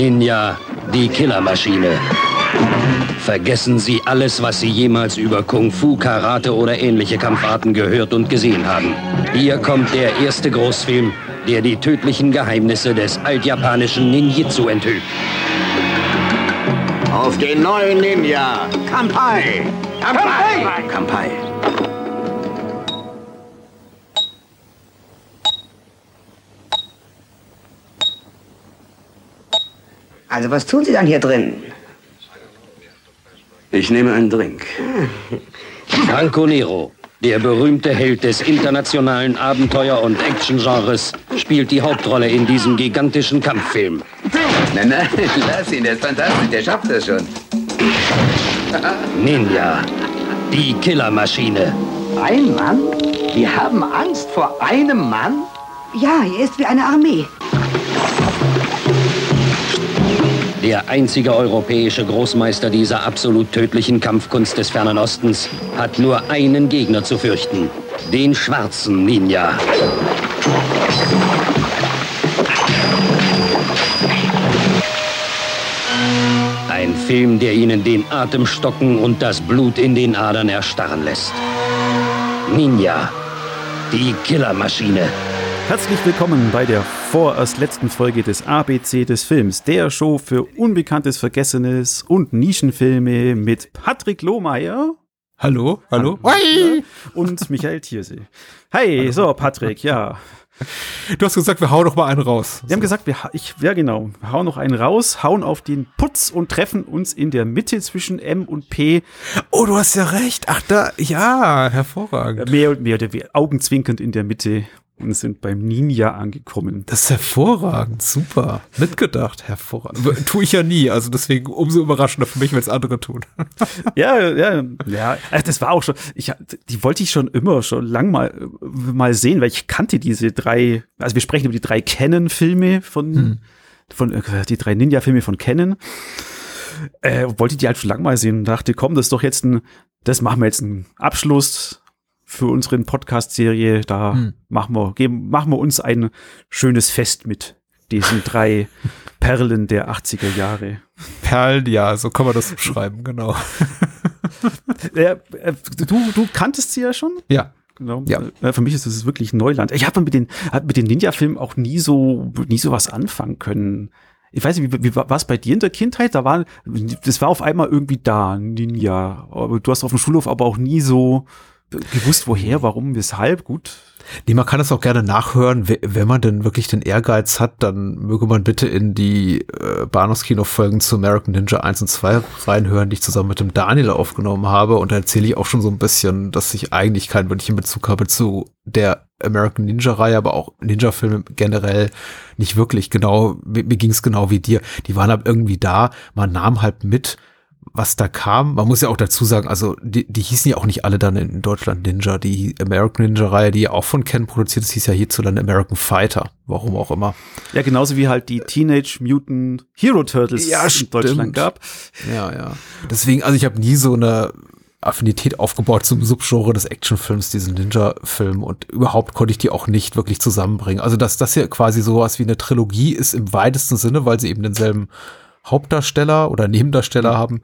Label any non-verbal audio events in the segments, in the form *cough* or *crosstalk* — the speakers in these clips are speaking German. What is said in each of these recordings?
Ninja, die Killermaschine. Vergessen Sie alles, was Sie jemals über Kung Fu, Karate oder ähnliche Kampfarten gehört und gesehen haben. Hier kommt der erste Großfilm, der die tödlichen Geheimnisse des altjapanischen Ninjitsu enthüllt. Auf den neuen Ninja! Kampai! Kampai! Kampai. Also was tun Sie dann hier drin? Ich nehme einen Drink. *laughs* Franco Nero, der berühmte Held des internationalen Abenteuer- und Actiongenres, spielt die Hauptrolle in diesem gigantischen Kampffilm. Nein, nein, *laughs* lass ihn, der ist fantastisch, der schafft das schon. Ninja, die Killermaschine. Ein Mann? Wir haben Angst vor einem Mann? Ja, er ist wie eine Armee. Der einzige europäische Großmeister dieser absolut tödlichen Kampfkunst des Fernen Ostens hat nur einen Gegner zu fürchten. Den schwarzen Ninja. Ein Film, der Ihnen den Atem stocken und das Blut in den Adern erstarren lässt. Ninja. Die Killermaschine. Herzlich willkommen bei der vorerst letzten Folge des ABC des Films, der Show für Unbekanntes, Vergessenes und Nischenfilme mit Patrick Lohmeier. Hallo, hallo. Ja, und Michael Thiersee. Hi, so Patrick, ja. Du hast gesagt, wir hauen noch mal einen raus. Wir haben gesagt, wir, ich, ja genau, wir hauen noch einen raus, hauen auf den Putz und treffen uns in der Mitte zwischen M und P, Oh, du hast ja recht. Ach, da, ja, hervorragend. mehr und mehr oder weniger augenzwinkernd in der Mitte und sind beim Ninja angekommen. Das ist hervorragend, super. Mitgedacht, hervorragend. Tue ich ja nie, also deswegen umso überraschender für mich, wenn es andere tun. Ja, ja, ja. Also das war auch schon, ich, die wollte ich schon immer, schon lang mal, mal sehen, weil ich kannte diese drei, also wir sprechen über die drei Canon-Filme von, von, äh, die drei Ninja-Filme von Canon. Äh, wollte die halt schon lang mal sehen und dachte, komm, das ist doch jetzt ein, das machen wir jetzt einen Abschluss für unseren Podcast-Serie. Da machen wir, geben, machen wir uns ein schönes Fest mit diesen drei *laughs* Perlen der 80er Jahre. Perlen, ja, so kann man das beschreiben, genau. *laughs* Äh, du, du kanntest sie ja schon? Ja. Genau. Ja. Äh, Für mich ist das wirklich Neuland. Ich habe mit den, hab mit den Ninja-Filmen auch nie so, nie so was anfangen können. Ich weiß nicht, wie, wie war es bei dir in der Kindheit? Da war, das war auf einmal irgendwie da, Ninja. Du hast auf dem Schulhof aber auch nie so gewusst, woher, warum, weshalb. Gut. Nee, man kann das auch gerne nachhören. We- Wenn man denn wirklich den Ehrgeiz hat, dann möge man bitte in die äh, Bahnhofskino-Folgen zu American Ninja 1 und 2 reinhören, die ich zusammen mit dem Daniel aufgenommen habe. Und da erzähle ich auch schon so ein bisschen, dass ich eigentlich keinen wirklichen Bezug habe zu der American Ninja-Reihe, aber auch Ninja-Filme generell nicht wirklich genau. Mir, mir ging es genau wie dir. Die waren halt irgendwie da. Man nahm halt mit, was da kam. Man muss ja auch dazu sagen, also die, die hießen ja auch nicht alle dann in Deutschland Ninja. Die American Ninja-Reihe, die ja auch von Ken produziert ist, hieß ja hierzulande American Fighter. Warum auch immer. Ja, genauso wie halt die Teenage Mutant Hero Turtles Ja, in stimmt. Deutschland gab. Ja, ja. Deswegen, also ich habe nie so eine Affinität aufgebaut zum Subgenre des Actionfilms, diesen Ninja-Film und überhaupt konnte ich die auch nicht wirklich zusammenbringen. Also dass das hier quasi sowas wie eine Trilogie ist im weitesten Sinne, weil sie eben denselben Hauptdarsteller oder Nebendarsteller haben.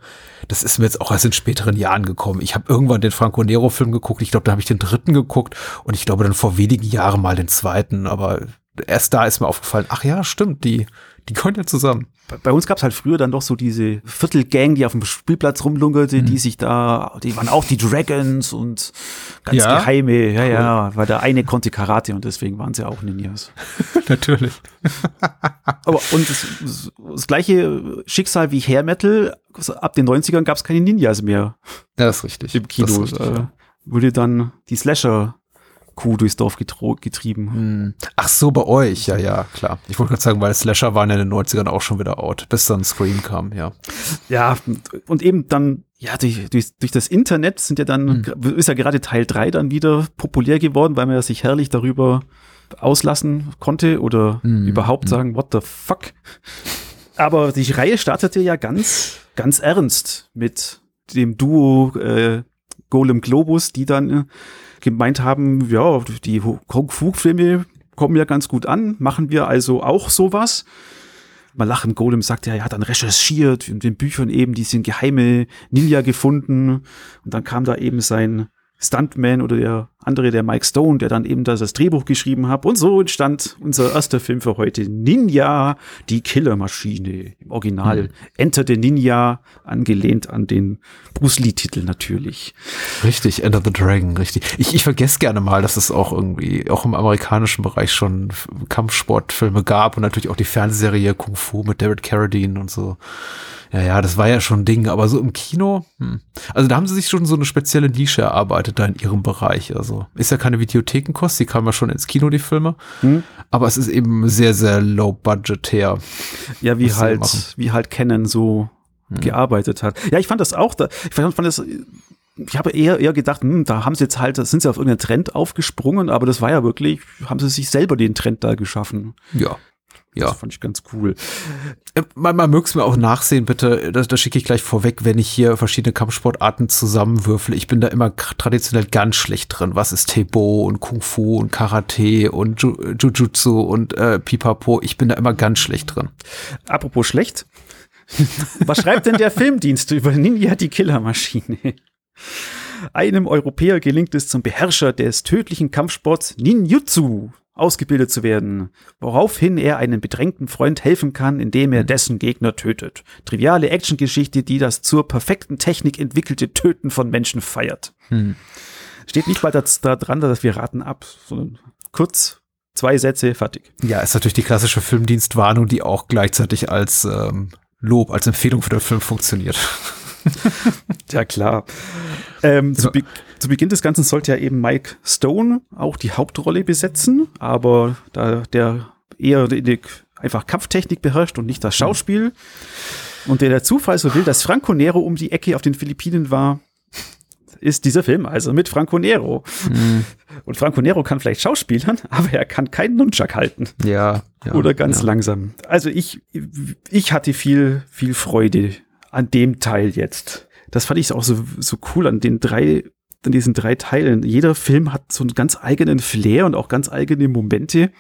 Das ist mir jetzt auch erst in späteren Jahren gekommen. Ich habe irgendwann den Franco Nero Film geguckt. Ich glaube, da habe ich den dritten geguckt und ich glaube dann vor wenigen Jahren mal den zweiten. Aber erst da ist mir aufgefallen, ach ja, stimmt, die, die gehören ja zusammen. bei- uns gab es halt früher dann doch so diese Viertelgang, die auf dem Spielplatz rumlungerte, Mhm. die sich da, die waren auch die Dragons und ganz Ja? geheime, ja, ja, weil der eine konnte Karate und deswegen waren sie auch Ninjas. *laughs* Natürlich. *laughs* Aber und das, das gleiche Schicksal wie Hair Metal, ab den 90ern gab es keine Ninjas mehr Ja, das ist richtig. im Kino. Richtig, äh, ja. Wurde dann die Slasher-Kuh durchs Dorf getrieben. Hm. Ach so, bei euch, ja, ja, klar. Ich wollte gerade sagen, weil Slasher waren ja in den 90ern auch schon wieder out, bis dann Scream kam, ja. Ja, und eben dann, ja, durch, durch, durch das Internet sind ja dann, ist ja gerade Teil 3 dann wieder populär geworden, weil man ja sich herrlich darüber auslassen konnte oder Mhm. überhaupt sagen, what the fuck. Aber die Reihe startete ja ganz, ganz ernst mit dem Duo äh, Golem Globus, die dann äh, gemeint haben, ja, die Kung Fu Filme kommen ja ganz gut an, machen wir also auch sowas. Malachim Golem sagt ja, er hat dann recherchiert in den Büchern eben diesen geheime Ninja gefunden und dann kam da eben sein Stuntman oder der andere, der Mike Stone, der dann eben das, das Drehbuch geschrieben hat. Und so entstand unser erster Film für heute, Ninja, die Killermaschine. Im Original mhm. Enter the Ninja, angelehnt an den Bruce Lee-Titel natürlich. Richtig, Enter the Dragon, richtig. Ich, ich vergesse gerne mal, dass es auch irgendwie, auch im amerikanischen Bereich schon Kampfsportfilme gab und natürlich auch die Fernsehserie Kung Fu mit David Carradine und so. Ja, ja, das war ja schon ein Ding, aber so im Kino, hm. also da haben sie sich schon so eine spezielle Nische erarbeitet da in ihrem Bereich. Also ist ja keine Videothekenkost, die kamen ja schon ins Kino, die Filme. Hm. Aber es ist eben sehr, sehr low budget her. Ja, wie halt, wie halt Canon so hm. gearbeitet hat. Ja, ich fand das auch, da, ich fand, fand das, ich habe eher, eher gedacht, hm, da haben sie jetzt halt, sind sie auf irgendeinen Trend aufgesprungen, aber das war ja wirklich, haben sie sich selber den Trend da geschaffen. Ja. Ja. Das fand ich ganz cool. Äh, man, man möge es mir auch nachsehen, bitte. Das, das schicke ich gleich vorweg, wenn ich hier verschiedene Kampfsportarten zusammenwürfel. Ich bin da immer traditionell ganz schlecht drin. Was ist Tebo und Kung Fu und Karate und Jujutsu und äh, Pipapo? Ich bin da immer ganz schlecht drin. Apropos schlecht. *laughs* Was schreibt denn der Filmdienst über Ninja die Killermaschine? Einem Europäer gelingt es zum Beherrscher des tödlichen Kampfsports Ninjutsu ausgebildet zu werden, woraufhin er einem bedrängten Freund helfen kann, indem er dessen Gegner tötet. Triviale Actiongeschichte, die das zur perfekten Technik entwickelte Töten von Menschen feiert. Hm. Steht nicht mal da, da dran, dass wir raten ab, sondern kurz zwei Sätze, fertig. Ja, ist natürlich die klassische Filmdienstwarnung, die auch gleichzeitig als ähm, Lob, als Empfehlung für den Film funktioniert. *laughs* ja, klar. Ähm, zu, be zu, Beginn des Ganzen sollte ja eben Mike Stone auch die Hauptrolle besetzen, aber da der eher die, einfach Kampftechnik beherrscht und nicht das Schauspiel und der, der Zufall so will, dass Franco Nero um die Ecke auf den Philippinen war, ist dieser Film also mit Franco Nero. Mhm. Und Franco Nero kann vielleicht schauspielern, *laughs* aber er kann keinen Nunchuck halten. Ja. ja Oder ganz ja. langsam. Also ich, ich hatte viel, viel Freude an dem Teil jetzt. Das fand ich auch so, so cool an den drei, an diesen drei Teilen. Jeder Film hat so einen ganz eigenen Flair und auch ganz eigene Momente.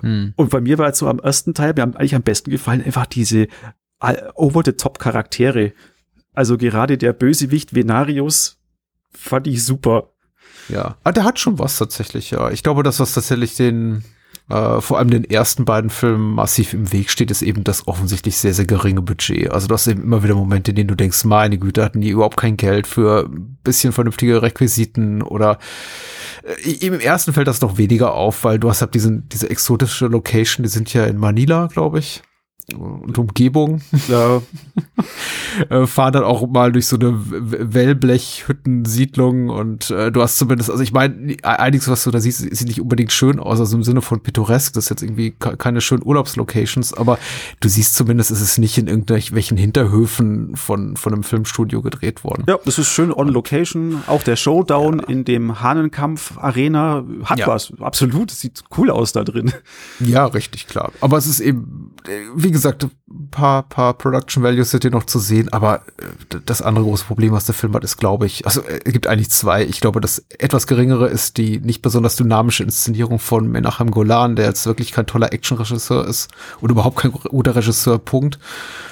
Hm. Und bei mir war jetzt so am ersten Teil, mir haben eigentlich am besten gefallen, einfach diese over-the-top-Charaktere. Also gerade der Bösewicht Venarius fand ich super. Ja, ah, der hat schon was tatsächlich, ja. Ich glaube, das was tatsächlich den, äh, vor allem den ersten beiden Filmen massiv im Weg steht, ist eben das offensichtlich sehr, sehr geringe Budget. Also du hast eben immer wieder Momente, in denen du denkst, meine Güte, hatten die überhaupt kein Geld für ein bisschen vernünftige Requisiten oder äh, im ersten fällt das noch weniger auf, weil du hast halt diesen, diese exotische Location, die sind ja in Manila, glaube ich und Umgebung. Ja. *laughs* äh, fahren dann auch mal durch so eine Wellblechhüttensiedlung und äh, du hast zumindest, also ich meine, einiges, was du da siehst, sieht nicht unbedingt schön aus, also im Sinne von pittoresk, das ist jetzt irgendwie keine schönen Urlaubslocations, aber du siehst zumindest, ist es nicht in irgendwelchen Hinterhöfen von, von einem Filmstudio gedreht worden. Ja, das ist schön on location. Auch der Showdown ja. in dem Hahnenkampf-Arena hat ja. was. Absolut, es sieht cool aus da drin. Ja, richtig, klar. Aber es ist eben, wie gesagt, ein paar, paar Production Values sind hier noch zu sehen, aber äh, das andere große Problem, was der Film hat, ist, glaube ich, also äh, es gibt eigentlich zwei. Ich glaube, das etwas geringere ist die nicht besonders dynamische Inszenierung von Menachem Golan, der jetzt wirklich kein toller Actionregisseur ist und überhaupt kein guter Regisseur, Punkt.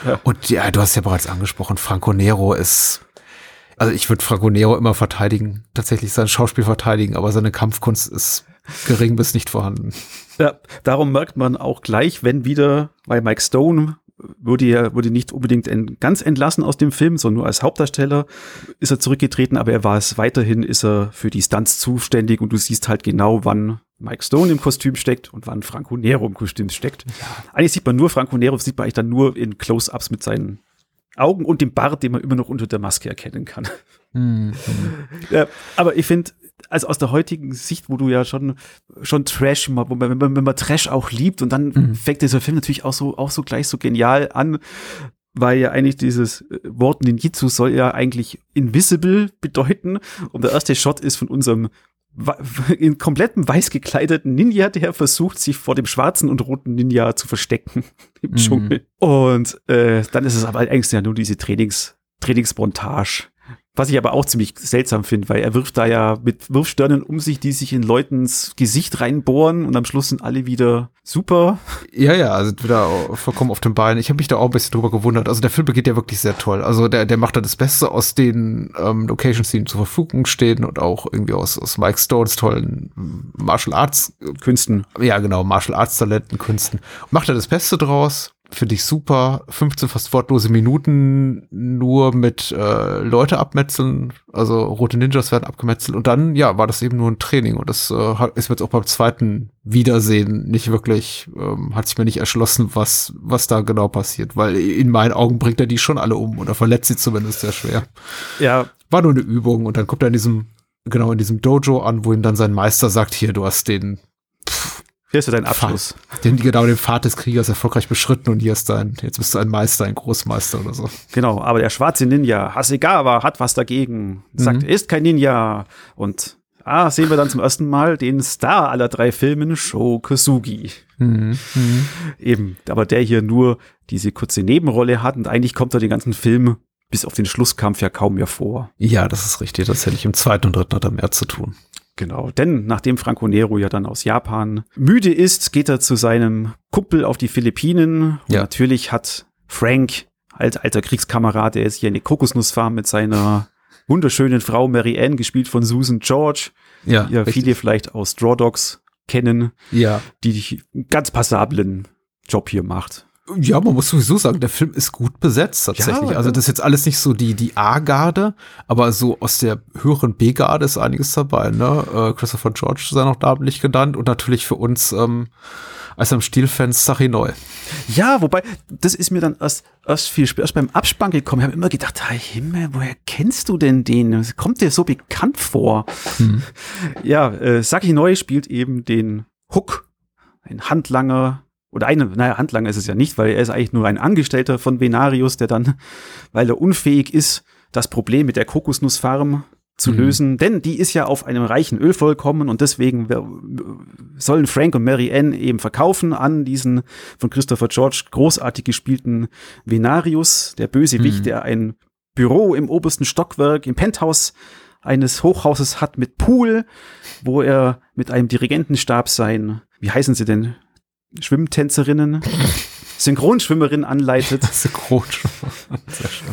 Ja. Und ja, du hast ja bereits angesprochen, Franco Nero ist also ich würde Franco Nero immer verteidigen, tatsächlich sein Schauspiel verteidigen, aber seine Kampfkunst ist gering bis nicht vorhanden. Ja, darum merkt man auch gleich, wenn wieder bei Mike Stone wurde ja wurde nicht unbedingt ent, ganz entlassen aus dem Film, sondern nur als Hauptdarsteller ist er zurückgetreten, aber er war es weiterhin, ist er für die Stunts zuständig und du siehst halt genau, wann Mike Stone im Kostüm steckt und wann Franco Nero im Kostüm steckt. Ja. Eigentlich sieht man nur Franco Nero, sieht man eigentlich dann nur in Close-ups mit seinen Augen und dem Bart, den man immer noch unter der Maske erkennen kann. Mhm. Ja, aber ich finde, also aus der heutigen Sicht, wo du ja schon, schon Trash, wo man, wenn man, wenn man Trash auch liebt und dann mhm. fängt dieser Film natürlich auch so, auch so gleich so genial an, weil ja eigentlich dieses äh, Wort Ninjitsu soll ja eigentlich invisible bedeuten und der erste Shot ist von unserem *laughs* in komplettem weiß gekleideten Ninja, der versucht, sich vor dem schwarzen und roten Ninja zu verstecken *laughs* im mhm. Dschungel. Und äh, dann ist es aber eigentlich ja nur diese Trainings, Trainingsmontage Was ich aber auch ziemlich seltsam finde, weil er wirft da ja mit Wurfsternen um sich, die sich in Leutens Gesicht reinbohren und am Schluss sind alle wieder super. Ja, ja, also wieder vollkommen auf den Beinen. Ich habe mich da auch ein bisschen drüber gewundert. Also der Film begeht ja wirklich sehr toll. Also der, der macht da das Beste aus den ähm, Locations, die ihm zur Verfügung stehen und auch irgendwie aus, aus Mike Stones tollen Martial Arts Künsten. Ja, genau, Martial Arts Talenten, Künsten. Macht er das Beste draus finde ich super. 15 fast wortlose Minuten nur mit äh, Leute abmetzeln, also rote Ninjas werden abgemetzelt und dann, ja, war das eben nur ein Training und das äh, ist mir jetzt auch beim zweiten Wiedersehen nicht wirklich, ähm, hat sich mir nicht erschlossen, was, was da genau passiert, weil in meinen Augen bringt er die schon alle um oder verletzt sie zumindest sehr schwer. Ja. War nur eine Übung und dann kommt er in diesem, genau in diesem Dojo an, wo ihm dann sein Meister sagt, hier, du hast den hier ist ja dein Abschluss. Den, genau den Pfad des Kriegers erfolgreich beschritten und hier ist dein, jetzt bist du ein Meister, ein Großmeister oder so. Genau, aber der schwarze Ninja, Hasegawa, hat was dagegen. Sagt, mhm. er ist kein Ninja. Und ah, sehen wir dann zum ersten Mal den Star aller drei Filmen, Sho Kosugi. Mhm. Mhm. Eben, aber der hier nur diese kurze Nebenrolle hat und eigentlich kommt er den ganzen Film bis auf den Schlusskampf ja kaum mehr vor. Ja, das ist richtig. Das hätte ich im zweiten und dritten hat er mehr zu tun. Genau, denn nachdem Franco Nero ja dann aus Japan müde ist, geht er zu seinem Kumpel auf die Philippinen. Und ja. natürlich hat Frank als alter Kriegskamerad, der ist hier in die Kokosnussfarm mit seiner wunderschönen Frau Mary Ann, gespielt von Susan George, ja, die ja viele vielleicht aus Draw Dogs kennen, ja. die einen ganz passablen Job hier macht. Ja, man muss sowieso sagen, der Film ist gut besetzt tatsächlich. Ja, also das ist jetzt alles nicht so die die A-Garde, aber so aus der höheren B-Garde ist einiges dabei. Ne? Äh, Christopher George sei noch namentlich genannt und natürlich für uns ähm, als am Stilfans Sachi Neu. Ja, wobei das ist mir dann erst erst viel erst beim Abspann gekommen. Ich habe immer gedacht, hey Himmel, woher kennst du denn den? Kommt der so bekannt vor? Hm. Ja, äh, Saki Neu spielt eben den Hook, ein Handlanger oder eine, naja, Handlanger ist es ja nicht, weil er ist eigentlich nur ein Angestellter von Venarius, der dann, weil er unfähig ist, das Problem mit der Kokosnussfarm zu mhm. lösen, denn die ist ja auf einem reichen Öl vollkommen und deswegen sollen Frank und Mary Ann eben verkaufen an diesen von Christopher George großartig gespielten Venarius, der Bösewicht, mhm. der ein Büro im obersten Stockwerk, im Penthouse eines Hochhauses hat mit Pool, wo er mit einem Dirigentenstab sein, wie heißen sie denn, Schwimmtänzerinnen, *laughs* Synchronschwimmerinnen anleitet. *laughs* Synchronschwimmerin, sehr schön.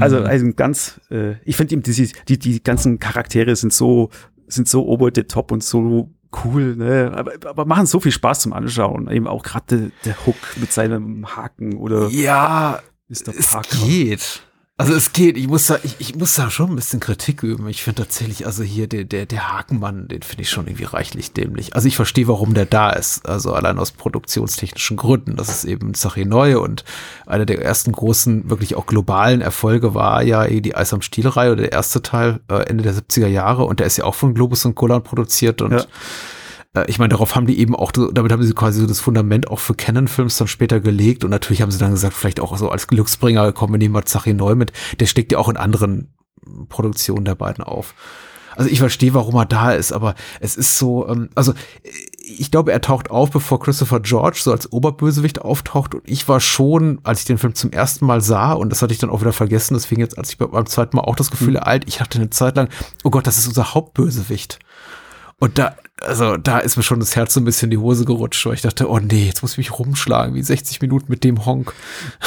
Also, mhm. also ganz, äh, ich finde die, die, die ganzen Charaktere sind so, sind so over the top und so cool, ne? aber, aber machen so viel Spaß zum Anschauen. Eben auch gerade der, der Hook mit seinem Haken oder ja, Mr. Parker. Es geht. Also es geht, ich muss da, ich, ich muss da schon ein bisschen Kritik üben. Ich finde tatsächlich, also hier der, der, der Hakenmann, den finde ich schon irgendwie reichlich dämlich. Also ich verstehe, warum der da ist. Also allein aus produktionstechnischen Gründen. Das ist eben Sache neu und einer der ersten großen, wirklich auch globalen Erfolge war ja eh die Eis am Stiel-Reihe oder der erste Teil äh, Ende der 70er Jahre und der ist ja auch von Globus und Golan produziert und ja ich meine, darauf haben die eben auch, damit haben sie quasi so das Fundament auch für Canon-Films dann später gelegt und natürlich haben sie dann gesagt, vielleicht auch so als Glücksbringer kommen wir nehmen mal Zachi neu mit, der steckt ja auch in anderen Produktionen der beiden auf. Also ich verstehe, warum er da ist, aber es ist so, ähm, also ich glaube, er taucht auf, bevor Christopher George so als Oberbösewicht auftaucht und ich war schon, als ich den Film zum ersten Mal sah und das hatte ich dann auch wieder vergessen, deswegen jetzt, als ich beim zweiten Mal auch das Gefühl mhm. alt, ich hatte eine Zeit lang, oh Gott, das ist unser Hauptbösewicht. Und da, also da ist mir schon das Herz so ein bisschen in die Hose gerutscht, weil ich dachte, oh nee, jetzt muss ich mich rumschlagen, wie 60 Minuten mit dem Honk.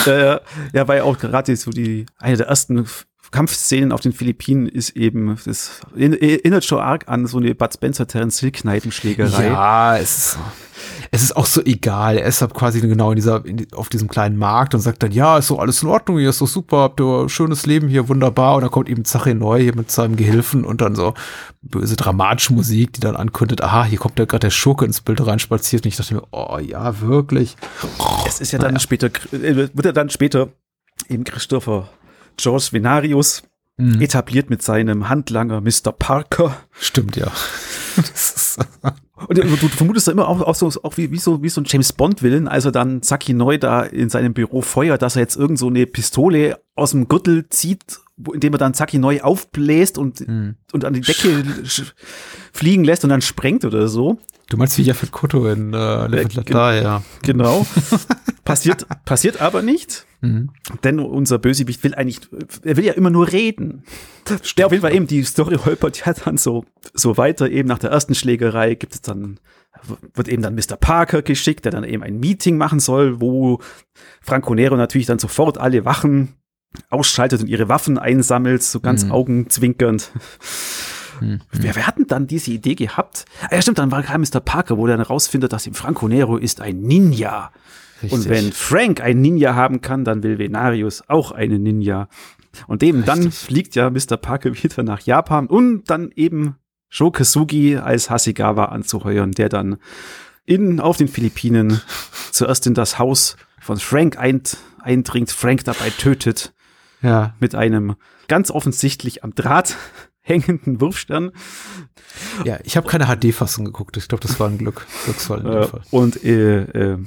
Ja, ja, weil auch gerade so die, eine der ersten Kampfszenen auf den Philippinen ist eben, das erinnert schon arg an so eine Bud Spencer Terence Hill Kneipenschlägerei. Ja, es ist so es ist auch so egal. Er ist halt quasi genau in dieser, in, auf diesem kleinen Markt und sagt dann, ja, ist so alles in Ordnung, hier ist so super, habt ihr schönes Leben hier, wunderbar. Und dann kommt eben Zache neu hier mit seinem Gehilfen und dann so böse dramatische Musik, die dann ankündigt, aha, hier kommt ja gerade der Schurke ins Bild reinspaziert. Und ich dachte mir, oh ja, wirklich. Es ist ja dann naja. später, äh, wird er dann später eben Christopher George Venarius mhm. etabliert mit seinem Handlanger Mr. Parker. Stimmt, ja. *laughs* Und du, du vermutest da immer auch, auch, so, auch wie, wie, so, wie so ein James Bond-Willen, also dann Saki Neu da in seinem Büro feuert, dass er jetzt irgend so eine Pistole aus dem Gürtel zieht, indem er dann Saki Neu aufbläst und, hm. und an die Decke fliegen lässt und dann sprengt oder so. Du meinst wie Jafet Koto in äh, Live äh, ja. Genau. *laughs* passiert, passiert aber nicht. Mhm. Denn unser Bösewicht will eigentlich, er will ja immer nur reden. Der auf jeden Fall eben, die Story holpert ja dann so, so weiter. Eben nach der ersten Schlägerei gibt es dann, wird eben dann Mr. Parker geschickt, der dann eben ein Meeting machen soll, wo Franco Nero natürlich dann sofort alle Wachen ausschaltet und ihre Waffen einsammelt, so ganz Mhm. augenzwinkernd. Mhm. Wer, wer hat denn dann diese Idee gehabt? Ah, ja, stimmt, dann war gerade Mr. Parker, wo er dann rausfindet, dass ihm Franco Nero ist ein Ninja. Und wenn Frank ein Ninja haben kann, dann will Venarius auch einen Ninja. Und eben dann Richtig. fliegt ja Mr. Parker *laughs* wieder nach Japan und dann eben Sho Kasugi als Hasegawa anzuheuern, der dann in, auf den Philippinen *laughs* zuerst in das Haus von Frank eint, eindringt, Frank dabei tötet Ja. mit einem ganz offensichtlich am Draht *laughs* hängenden Wurfstern. Ja, ich habe keine HD-Fassung geguckt. Ich glaube, das war ein Glück. Glücksfall in dem Äh, Fall. und äh, äh,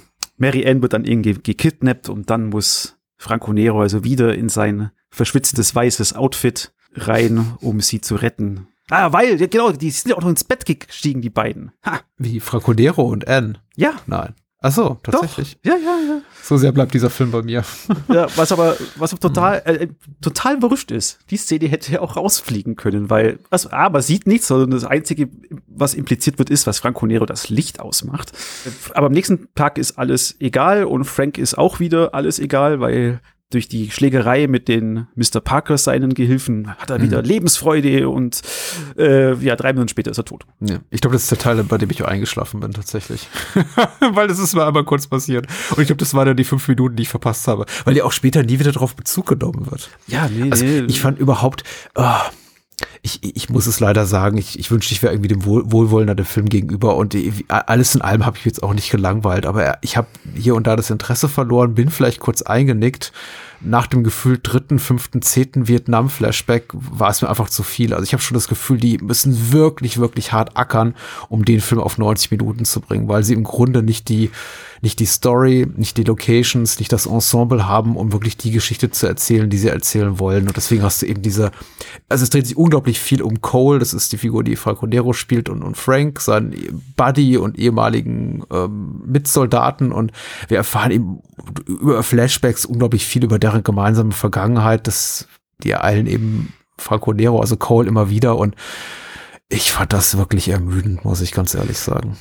Mary Ann wird dann irgendwie gekidnappt und dann muss Franco Nero also wieder in sein verschwitztes weißes Outfit rein, um sie zu retten. Ah, weil, genau, die sind ja auch noch ins Bett gestiegen, die beiden. Ha, Wie Fracodero und Anne. ja, Nein. Ach so, tatsächlich. doch. Ja, ja, ja. So sehr bleibt dieser Film bei mir. ja was aber, was total, äh, total verrückt ist. Die Szene hätte ja auch rausfliegen können, weil, also, A, man sieht nichts, sondern das Einzige, was impliziert wird, ist, was Franco Nero das Licht ausmacht. Aber am nächsten Tag ist alles egal und Frank ist auch wieder alles egal, weil durch die Schlägerei mit den Mr. Parker seinen Gehilfen hat er wieder Lebensfreude und äh, ja, drei Minuten später ist er tot. Ja. Ich glaube, das ist der Teil, bei dem ich auch eingeschlafen bin, tatsächlich. *laughs* Weil das ist mir einmal kurz passiert. Und ich glaube, das waren dann die fünf Minuten, die ich verpasst habe. Weil ja auch später nie wieder drauf Bezug genommen wird. Ja, nee, Also ich fand überhaupt, ah, ich, ich muss es leider sagen, ich, ich wünschte, ich wäre irgendwie dem Wohl, Wohlwollender dem Film gegenüber und alles in allem habe ich jetzt auch nicht gelangweilt, aber ich habe hier und da das Interesse verloren, bin vielleicht kurz eingenickt. Nach dem Gefühl dritten, fünften, zehnten Vietnam-Flashback war es mir einfach zu viel. Also ich habe schon das Gefühl, die müssen wirklich, wirklich hart ackern, um den Film auf 90 Minuten zu bringen, weil sie im Grunde nicht die, nicht die Story, nicht die Locations, nicht das Ensemble haben, um wirklich die Geschichte zu erzählen, die sie erzählen wollen. Und deswegen hast du eben diese, also es dreht sich unglaublich viel um Cole, das ist die Figur, die Falco Nero spielt, und, und Frank, seinen Buddy und ehemaligen ähm, Mitsoldaten. Und wir erfahren eben über Flashbacks unglaublich viel über deren gemeinsame Vergangenheit, das, die ereilen eben Falco Nero, also Cole immer wieder. Und ich fand das wirklich ermüdend, muss ich ganz ehrlich sagen.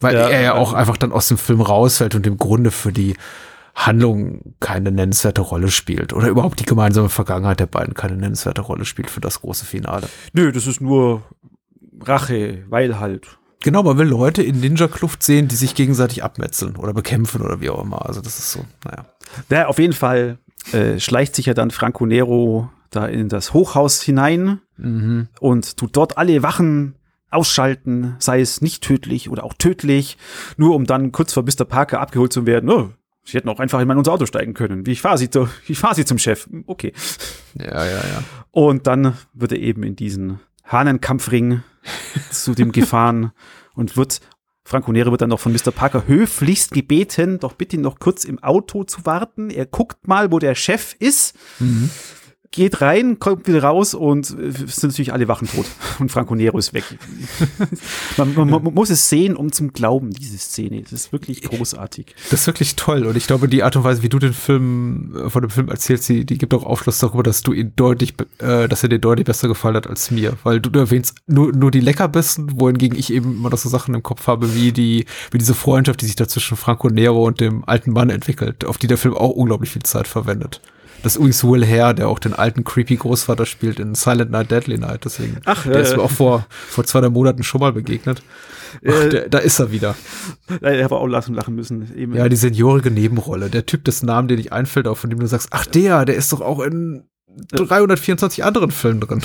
Weil Ja, er ja ähm, auch einfach dann aus dem Film rausfällt und im Grunde für die Handlung keine nennenswerte Rolle spielt. Oder überhaupt die gemeinsame Vergangenheit der beiden keine nennenswerte Rolle spielt für das große Finale. Nö, das ist nur Rache, weil halt. Genau, man will Leute in Ninja-Kluft sehen, die sich gegenseitig abmetzeln oder bekämpfen oder wie auch immer. Also das ist so, naja. Ja, auf jeden Fall äh, schleicht sich ja dann Franco Nero da in das Hochhaus hinein Mhm. und tut dort alle Wachen ausschalten, sei es nicht tödlich oder auch tödlich, nur um dann kurz vor Mr. Parker abgeholt zu werden. Oh, sie hätten auch einfach in mein unser Auto steigen können. Ich fahre sie, zu- ich fahr sie zum Chef. Okay. Ja, ja, ja. Und dann wird er eben in diesen Hahnenkampfring *laughs* zu dem gefahren und wird Franco Nero wird dann noch von Mr. Parker höflichst gebeten, doch bitte noch kurz im Auto zu warten. Er guckt mal, wo der Chef ist, geht rein, kommt wieder raus und äh, sind natürlich alle Wachen tot. *laughs* Und Franco Nero ist weg. *laughs* man, man, man muss es sehen, um zum Glauben, diese Szene. Das ist wirklich großartig. Das ist wirklich toll. Und ich glaube, die Art und Weise, wie du den Film, äh, von dem Film erzählst, die, die gibt auch Aufschluss darüber, dass du ihn deutlich, äh, dass er dir deutlich besser gefallen hat als mir. Weil du, du erwähnst nur, nur die Leckerbissen, wohingegen ich eben immer noch so Sachen im Kopf habe, wie die, wie diese Freundschaft, die sich da zwischen Franco Nero und dem alten Mann entwickelt, auf die der Film auch unglaublich viel Zeit verwendet. Das ist übrigens Will Hare, der auch den alten creepy Großvater spielt in Silent Night, Deadly Night. Deswegen, Ach, der ja, ist ja. mir auch vor, vor zwei, drei Monaten schon mal begegnet. Ach, Äh, der, da ist er wieder. Äh, Er habe auch lachen, lachen müssen. Eben. Ja, die seniorige Nebenrolle. Der Typ, dessen Namen dir nicht einfällt, auch von dem du sagst, ach der, der ist doch auch in 324 anderen Filmen drin.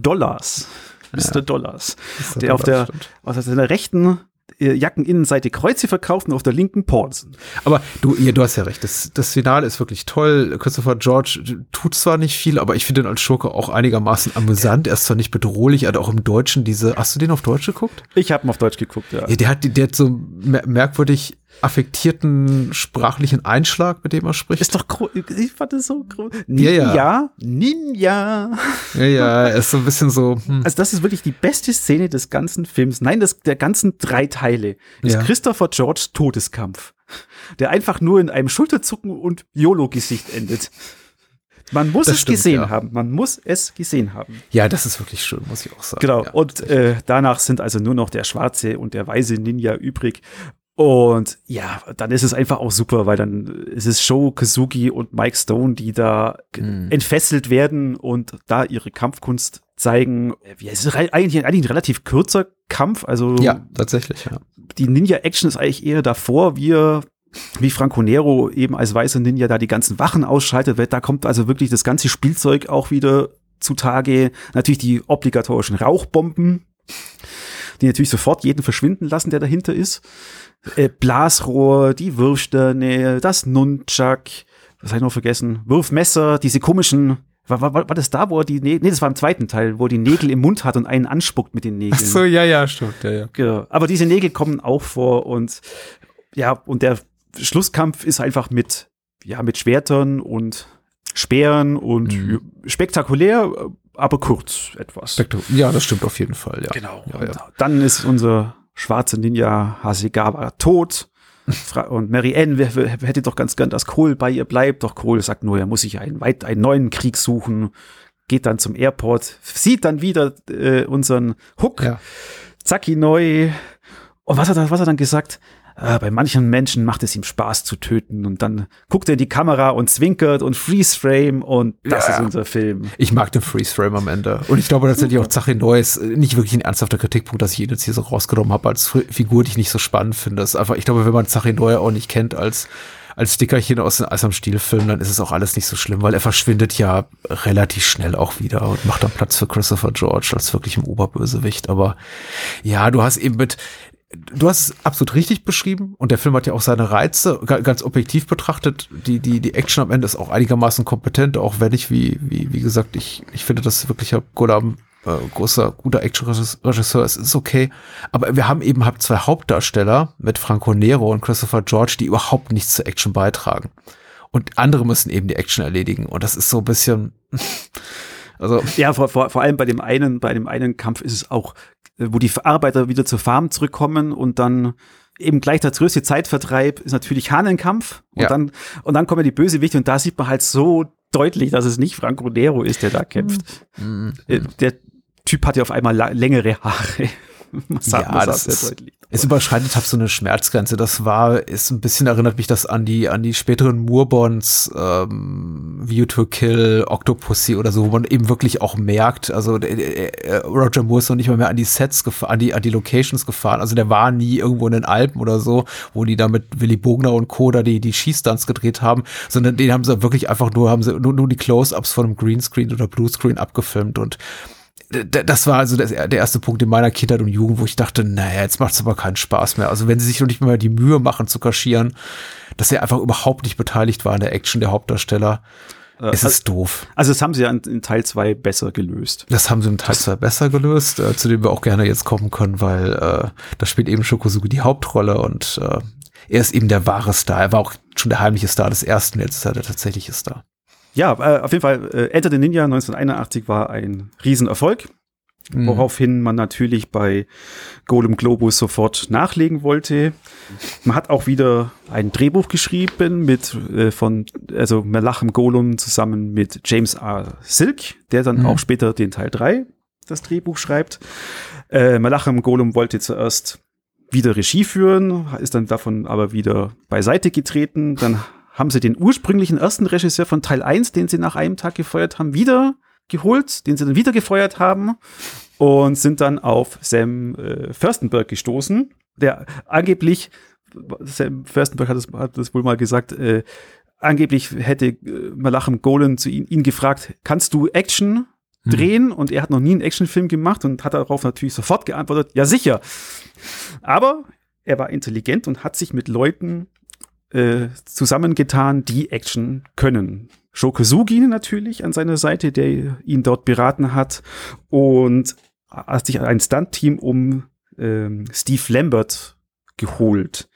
Dollars. *laughs* Mr. Dollars. Mr. Der auf der, stimmt. auf seiner rechten äh, Jackeninnenseite Kreuze verkauft und auf der linken Paulsen. Aber du, ja, du hast ja recht. Das, das Finale ist wirklich toll. Christopher George tut zwar nicht viel, aber ich finde ihn als Schurke auch einigermaßen amüsant. Er ist zwar nicht bedrohlich, er hat auch im Deutschen diese. Hast du den auf Deutsch geguckt? Ich habe ihn auf Deutsch geguckt, ja. Ja, der hat, der hat so mer merkwürdig affektierten sprachlichen Einschlag, mit dem er spricht. Ist doch gro ich fand das so groß. Ja, ja. Ninja. ja, ja, ist so ein bisschen so. Hm. Also das ist wirklich die beste Szene des ganzen Films. Nein, das, der ganzen drei Teile. Ist Ja. Christopher George Todeskampf. der einfach nur in einem Schulterzucken und YOLO-Gesicht endet. Man muss Das es stimmt, gesehen ja. haben. Man muss es gesehen haben. Ja, das ist wirklich schön, muss ich auch sagen. Genau. Ja. und äh, danach sind also nur noch der schwarze und der weiße Ninja übrig. Und ja, dann ist es einfach auch super, weil dann ist es Show Kazuki und Mike Stone, die da Mhm. entfesselt werden und da ihre Kampfkunst zeigen. Ja, es ist eigentlich, eigentlich ein relativ kurzer Kampf. Also ja, tatsächlich, ja. die Ninja-Action ist eigentlich eher davor, wie er wie Franco Nero eben als weißer Ninja da die ganzen Wachen ausschaltet, weil da kommt also wirklich das ganze Spielzeug auch wieder zutage. Natürlich die obligatorischen Rauchbomben, die natürlich sofort jeden verschwinden lassen, der dahinter ist. Äh, Blasrohr, die Wirfsterne, das Nunchuck, was habe ich noch vergessen? Wurfmesser, diese komischen, war, war, war das da, wo er die Nägel, nee, das war im zweiten Teil, wo er die Nägel im Mund hat und einen anspuckt mit den Nägeln. ja, ja, stimmt, ja, ja. Genau. Aber diese Nägel kommen auch vor und ja, und der Schlusskampf ist einfach mit, ja, mit Schwertern und Speeren und Mhm. spektakulär, aber kurz etwas. Ja, das stimmt auf jeden Fall, ja. Genau. Ja, ja. dann ist unser schwarzer Ninja Hasegawa tot. Und Mary Ann hätte doch ganz gern, dass Cole bei ihr bleibt. Doch Cole sagt nur, er muss sich einen, weit, einen neuen Krieg suchen. Geht dann zum Airport, sieht dann wieder äh, unseren Hook, Ja. Zacki neu. Und was hat er, was hat er dann gesagt? Ah, bei manchen Menschen macht es ihm Spaß zu töten. Und dann guckt er in die Kamera und zwinkert und Freeze Frame und das Ja. ist unser Film. Ich mag den Freeze Frame am Ende. Und ich glaube tatsächlich auch Zachi Neues äh, nicht wirklich ein ernsthafter Kritikpunkt, dass ich ihn jetzt hier so rausgenommen habe als Figur, die ich nicht so spannend finde. Das ist einfach, ich glaube, wenn man Zachi Neu auch nicht kennt als als Stickerchen aus dem Eis am Stiel-Film, dann ist es auch alles nicht so schlimm, weil er verschwindet ja relativ schnell auch wieder und macht dann Platz für Christopher George als wirklich im Oberbösewicht. Aber ja, du hast eben mit, du hast es absolut richtig beschrieben und der Film hat ja auch seine Reize, ga- ganz objektiv betrachtet. Die, die, die Action am Ende ist auch einigermaßen kompetent, auch wenn ich, wie, wie, wie gesagt, ich, ich finde, dass wirklich Golam äh, großer, guter Action-Regisseur ist, ist okay. Aber wir haben eben halt zwei Hauptdarsteller mit Franco Nero und Christopher George, die überhaupt nichts zur Action beitragen. Und andere müssen eben die Action erledigen. Und das ist so ein bisschen, *laughs* also, Ja, vor, vor, vor allem bei dem einen, bei dem einen Kampf ist es auch, wo die Arbeiter wieder zur Farm zurückkommen und dann eben gleich der größte Zeitvertreib ist natürlich Hahnenkampf und Ja. dann und dann kommen die Bösewichte und da sieht man halt so deutlich, dass es nicht Franco Nero ist, der da kämpft. Mhm. Äh, Der Typ hat ja auf einmal längere Haare. Ja, das ist- deutlich. Es überschreitet halt so eine Schmerzgrenze. Das war, ist ein bisschen erinnert mich das an die, an die späteren Moorbonds, ähm, View to Kill, Octopussy oder so, wo man eben wirklich auch merkt, also der, der, äh, Roger Moore ist noch nicht mal mehr an die Sets gefahren, an die, an die Locations gefahren. Also der war nie irgendwo in den Alpen oder so, wo die da mit Willy Bogner und Co. da die, die Schießstunts gedreht haben, sondern den haben sie wirklich einfach nur, haben sie nur, nur die Close-Ups von einem Greenscreen oder Bluescreen abgefilmt und das war also der erste Punkt in meiner Kindheit und Jugend, wo ich dachte, naja, jetzt macht es aber keinen Spaß mehr. Also wenn sie sich noch nicht mal die Mühe machen zu kaschieren, dass er einfach überhaupt nicht beteiligt war an der Action der Hauptdarsteller, Äh, es ist doof. Also das haben sie ja in, in Teil 2 besser gelöst. Das haben sie im Teil 2 besser gelöst, äh, zu dem wir auch gerne jetzt kommen können, weil äh, da spielt eben Shokosuke die Hauptrolle und äh, er ist eben der wahre Star. Er war auch schon der heimliche Star des ersten, jetzt ist er der tatsächliche Star. Ja, äh, auf jeden Fall, äh, Enter the Ninja 1981 war ein Riesenerfolg. Mhm. woraufhin man natürlich bei Golem Globus sofort nachlegen wollte. Man hat auch wieder ein Drehbuch geschrieben mit äh, von also Melachem Golem zusammen mit James R. Silk, der dann Mhm. auch später den Teil 3 das Drehbuch schreibt. Äh, Melachem Golem wollte zuerst wieder Regie führen, ist dann davon aber wieder beiseite getreten. Dann haben sie den ursprünglichen ersten Regisseur von Teil 1, den sie nach einem Tag gefeuert haben, wieder geholt, den sie dann wieder gefeuert haben und sind dann auf Sam äh, Furstenberg gestoßen, der angeblich, Sam Furstenberg hat das, hat das wohl mal gesagt, äh, angeblich hätte äh, Malachem Golan zu ihn, ihn gefragt, kannst du Action drehen? Und er hat noch nie einen Actionfilm gemacht und hat darauf natürlich sofort geantwortet, ja sicher. Aber er war intelligent und hat sich mit Leuten äh, zusammengetan, die Action können. Shokosugi natürlich an seiner Seite, der ihn dort beraten hat und hat sich ein Stunt-Team um ähm, Steve Lambert geholt.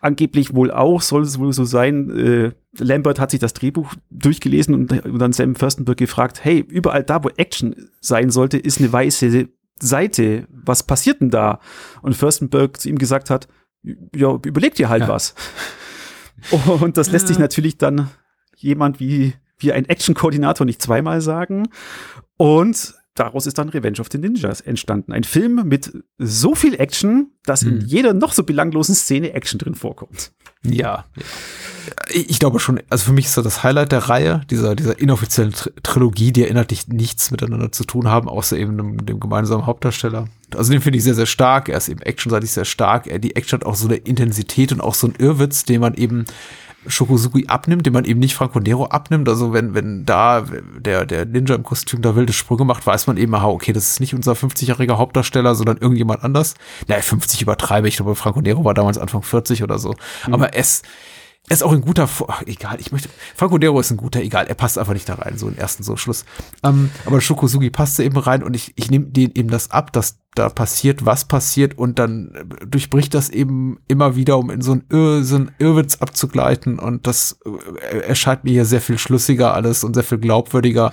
Angeblich wohl auch, soll es wohl so sein, äh, Lambert hat sich das Drehbuch durchgelesen und, und dann Sam Furstenberg gefragt, hey, überall da, wo Action sein sollte, ist eine weiße Seite. Was passiert denn da? Und Furstenberg zu ihm gesagt hat, ja, überleg dir halt Ja. was. *laughs* Und das lässt sich natürlich dann jemand wie, wie ein Action-Koordinator nicht zweimal sagen. Und daraus ist dann Revenge of the Ninjas entstanden. Ein Film mit so viel Action, dass in Mhm. jeder noch so belanglosen Szene Action drin vorkommt. Ja. Ich, glaube schon, also für mich ist das das Highlight der Reihe, dieser, dieser inoffiziellen Tr Trilogie, die ja inhaltlich nichts miteinander zu tun haben, außer eben dem, dem gemeinsamen Hauptdarsteller. Also den finde ich sehr, sehr stark. Er ist eben actionseitig sehr stark. Er, die Action hat auch so eine Intensität und auch so einen Irrwitz, den man eben Shokosugi abnimmt, den man eben nicht Franco Nero abnimmt. Also wenn, wenn da der, der Ninja im Kostüm da wilde Sprünge macht, weiß man eben, aha, okay, das ist nicht unser 50-jähriger Hauptdarsteller, sondern irgendjemand anders. Ja, 50 übertreibe ich, glaube, Franco Nero war damals Anfang 40 oder so. Aber es, er ist auch ein guter, ach, egal, ich möchte, Franco Nero ist ein guter, egal, er passt einfach nicht da rein, so im ersten so Schluss. Ähm, aber Shokosugi passte eben rein und ich, ich nehme den eben das ab, dass da passiert, was passiert und dann äh, durchbricht das eben immer wieder, um in so einen, Irr, so einen Irrwitz abzugleiten und das äh, erscheint mir hier sehr viel schlüssiger alles und sehr viel glaubwürdiger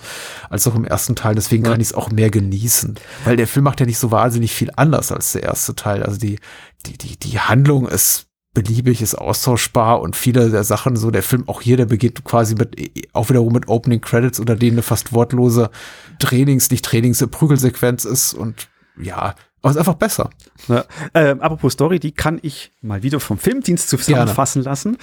als auch im ersten Teil, deswegen kann ich es auch mehr genießen, weil der Film macht ja nicht so wahnsinnig viel anders als der erste Teil, also die, die, die, die Handlung ist beliebig, ist austauschbar und viele der Sachen, so der Film, auch hier, der beginnt quasi mit, auch wiederum mit Opening Credits, unter denen eine fast wortlose Trainings, nicht Trainings, eine Prügelsequenz ist und ja, aber es ist einfach besser. Ja. Ähm, apropos Story, die kann ich mal wieder vom Filmdienst zusammenfassen lassen.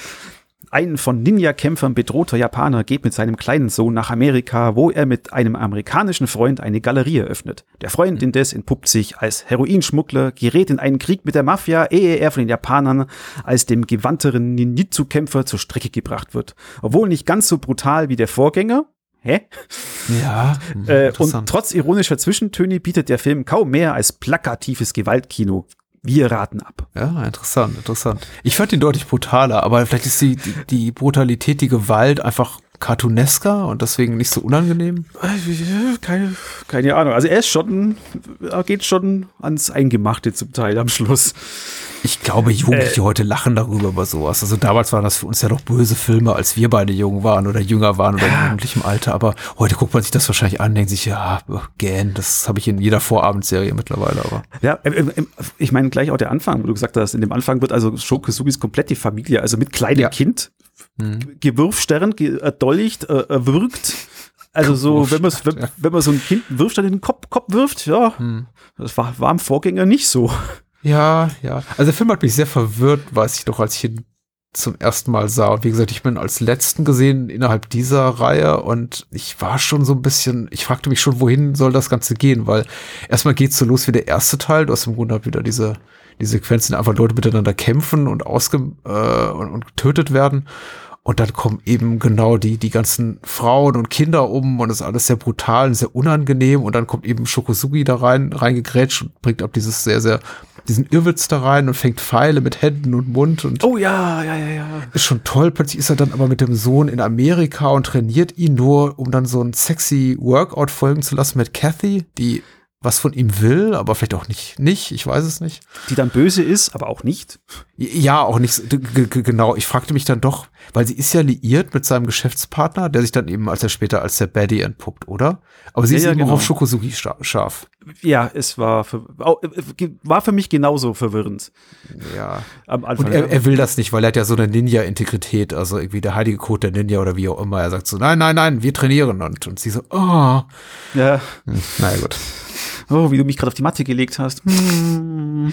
Ein von Ninja-Kämpfern bedrohter Japaner geht mit seinem kleinen Sohn nach Amerika, wo er mit einem amerikanischen Freund eine Galerie eröffnet. Der Freund indes entpuppt sich als Heroinschmuggler, gerät in einen Krieg mit der Mafia, ehe er von den Japanern als dem gewandteren Ninjutsu-Kämpfer zur Strecke gebracht wird. Obwohl nicht ganz so brutal wie der Vorgänger. Hä? Ja, Äh, und trotz ironischer Zwischentöne bietet der Film kaum mehr als plakatives Gewaltkino. Wir raten ab. Ja, interessant, interessant. Ich fand ihn deutlich brutaler, aber vielleicht ist die, die, die Brutalität, die Gewalt einfach cartoonesker und deswegen nicht so unangenehm. Keine, keine Ahnung. Also er ist schon, er geht schon ans Eingemachte zum Teil am Schluss. Ich glaube, Jugendliche heute lachen darüber über sowas. Also damals waren das für uns ja noch böse Filme, als wir beide jung waren oder jünger waren oder in jugendlichem Alter. Aber heute guckt man sich das wahrscheinlich an, denkt sich, ja, gähn, das habe ich in jeder Vorabendserie mittlerweile. Aber Ja, äh, äh, ich meine gleich auch der Anfang, wo du gesagt hast, in dem Anfang wird also Shokuzugis komplett die Familie, also mit kleinem Ja. Kind, Gewürfstern, ge erdolcht, äh, erwürgt. Also so, wenn man wenn, wenn man so ein Kind einen Wirfstein in den Kopf, Kopf wirft, ja, das war, war im Vorgänger nicht so. Ja, ja. Also der Film hat mich sehr verwirrt, weiß ich doch, als ich ihn zum ersten Mal sah. Und wie gesagt, ich bin als letzten gesehen innerhalb dieser Reihe und ich war schon so ein bisschen, ich fragte mich schon, wohin soll das Ganze gehen, weil erstmal geht's so los wie der erste Teil. Du hast im Grunde wieder diese, die Sequenzen, in einfach Leute miteinander kämpfen und ausge, äh, und, und getötet werden. Und dann kommen eben genau die, die ganzen Frauen und Kinder um und das ist alles sehr brutal und sehr unangenehm. Und dann kommt eben Shokosugi da rein, reingegrätscht und bringt ab dieses sehr, sehr, diesen Irrwitz da rein und fängt Pfeile mit Händen und Mund und Oh ja, ja, ja, ja. ist schon toll. Plötzlich ist er dann aber mit dem Sohn in Amerika und trainiert ihn nur, um dann so ein sexy Workout folgen zu lassen mit Kathy, die was von ihm will, aber vielleicht auch nicht, nicht, ich weiß es nicht. Die dann böse ist, aber auch nicht. Ja, auch nicht genau. Ich fragte mich dann doch, weil sie ist ja liiert mit seinem Geschäftspartner, der sich dann eben als er später als der Baddie entpuppt, oder? Aber sie Ja, ist ja, eben genau. auch auf Shokosugi scha- scharf. Ja, es war, für, äh, ge- war für mich genauso verwirrend Ja. am Anfang. Und er, er will das nicht, weil er hat ja so eine Ninja-Integrität, also irgendwie der heilige Code der Ninja oder wie auch immer. Er sagt so, nein, nein, nein, wir trainieren. Und, und sie so, oh. ja. Naja, gut. Oh, wie du mich gerade auf die Matte gelegt hast. Hm.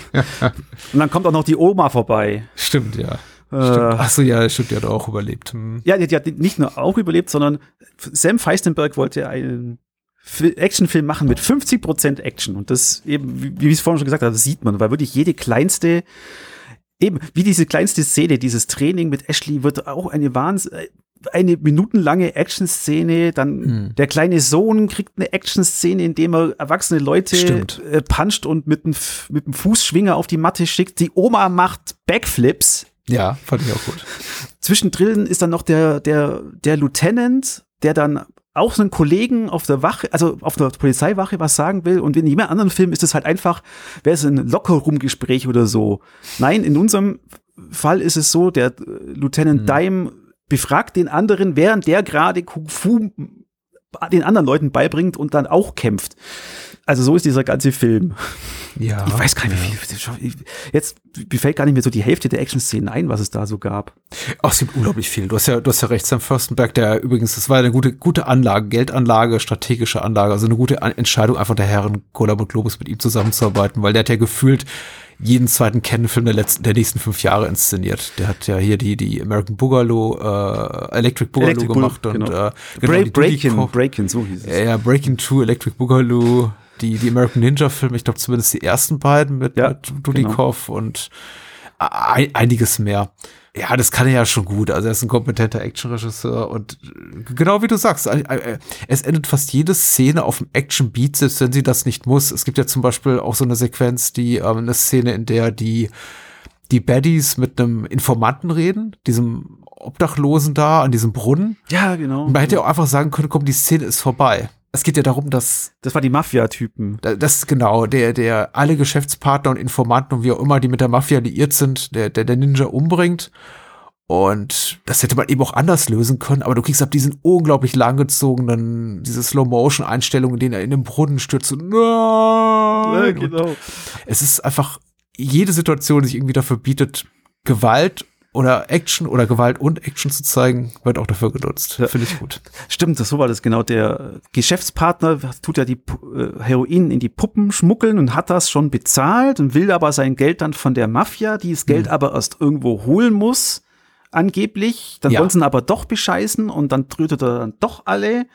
Und dann kommt auch noch die Oma vorbei. Stimmt, ja. Äh, Stimmt. Ach so, ja, stimmt, die hat auch überlebt. Hm. Ja, die, die hat nicht nur auch überlebt, sondern Sam Feistenberg wollte einen Fi- Actionfilm machen mit 50% Action. Und das eben, wie, wie ich es vorhin schon gesagt habe, sieht man, weil wirklich jede kleinste, eben wie diese kleinste Szene, dieses Training mit Ashley wird auch eine Wahns eine minutenlange Action-Szene, dann Hm. der kleine Sohn kriegt eine Action-Szene, in dem er erwachsene Leute Stimmt. äh, puncht und mit dem, mit dem Fußschwinger auf die Matte schickt. Die Oma macht Backflips. Ja, fand ich auch gut. Zwischendrin ist dann noch der, der, der Lieutenant, der dann auch so einen Kollegen auf der Wache, also auf der Polizeiwache was sagen will. Und in jedem anderen Film ist es halt einfach, wäre es ein Lockerroom-Gespräch oder so. Nein, in unserem Fall ist es so, der äh, Lieutenant Dime befragt den anderen, während der gerade Kung Fu den anderen Leuten beibringt und dann auch kämpft. also so ist dieser ganze Film. Ja. Ich weiß gar nicht, wie viel. Jetzt fällt gar nicht mehr so die Hälfte der Action-Szenen ein, was es da so gab. Ach, es gibt unglaublich viel. Du hast ja, du hast ja recht, Sam Fürstenberg, der übrigens, das war eine gute, gute Anlage, Geldanlage, strategische Anlage, also eine gute Entscheidung, einfach der Herren Cola und Globus mit ihm zusammenzuarbeiten, weil der hat ja gefühlt jeden zweiten Canon-Film der letzten, der nächsten fünf Jahre inszeniert. Der hat ja hier die, die American Boogaloo, äh, Electric Boogaloo Electric Bull- gemacht genau. und äh, Break, die Breakin, Breakin, so hieß es. Ja, Breaking Two, Electric Boogaloo, die, die American Ninja Filme, ich glaube zumindest die ersten beiden mit, Ja, mit Dudikoff und ein, einiges mehr. Ja, das kann er ja schon gut. Also er ist ein kompetenter Actionregisseur und genau wie du sagst, es endet fast jede Szene auf dem Action-Beat, selbst wenn sie das nicht muss. Es gibt ja zum Beispiel auch so eine Sequenz, die ähm, eine Szene, in der die die Baddies mit einem Informanten reden, diesem Obdachlosen da an diesem Brunnen. Ja, genau. Und man hätte ja auch einfach sagen können, komm, die Szene ist vorbei. Es geht ja darum, dass Das war die Mafia-Typen. da- das ist genau, der, der alle Geschäftspartner und Informanten und wie auch immer, die mit der Mafia liiert sind, der, der, der Ninja umbringt. Und das hätte man eben auch anders lösen können, aber du kriegst ab diesen unglaublich langgezogenen, diese Slow-Motion-Einstellungen, in denen er in den Brunnen stürzt und nein! Und es ist einfach jede Situation, die sich irgendwie dafür bietet, Gewalt oder Action oder Gewalt und Action zu zeigen, wird auch dafür genutzt. Ja. Finde ich gut. Stimmt, das so war das genau. Der Geschäftspartner tut ja die äh, Heroin in die Puppen schmuggeln und hat das schon bezahlt und will aber sein Geld dann von der Mafia, die das Geld aber erst irgendwo holen muss, angeblich. Dann Ja. wollen sie ihn aber doch bescheißen und dann trötet er dann doch alle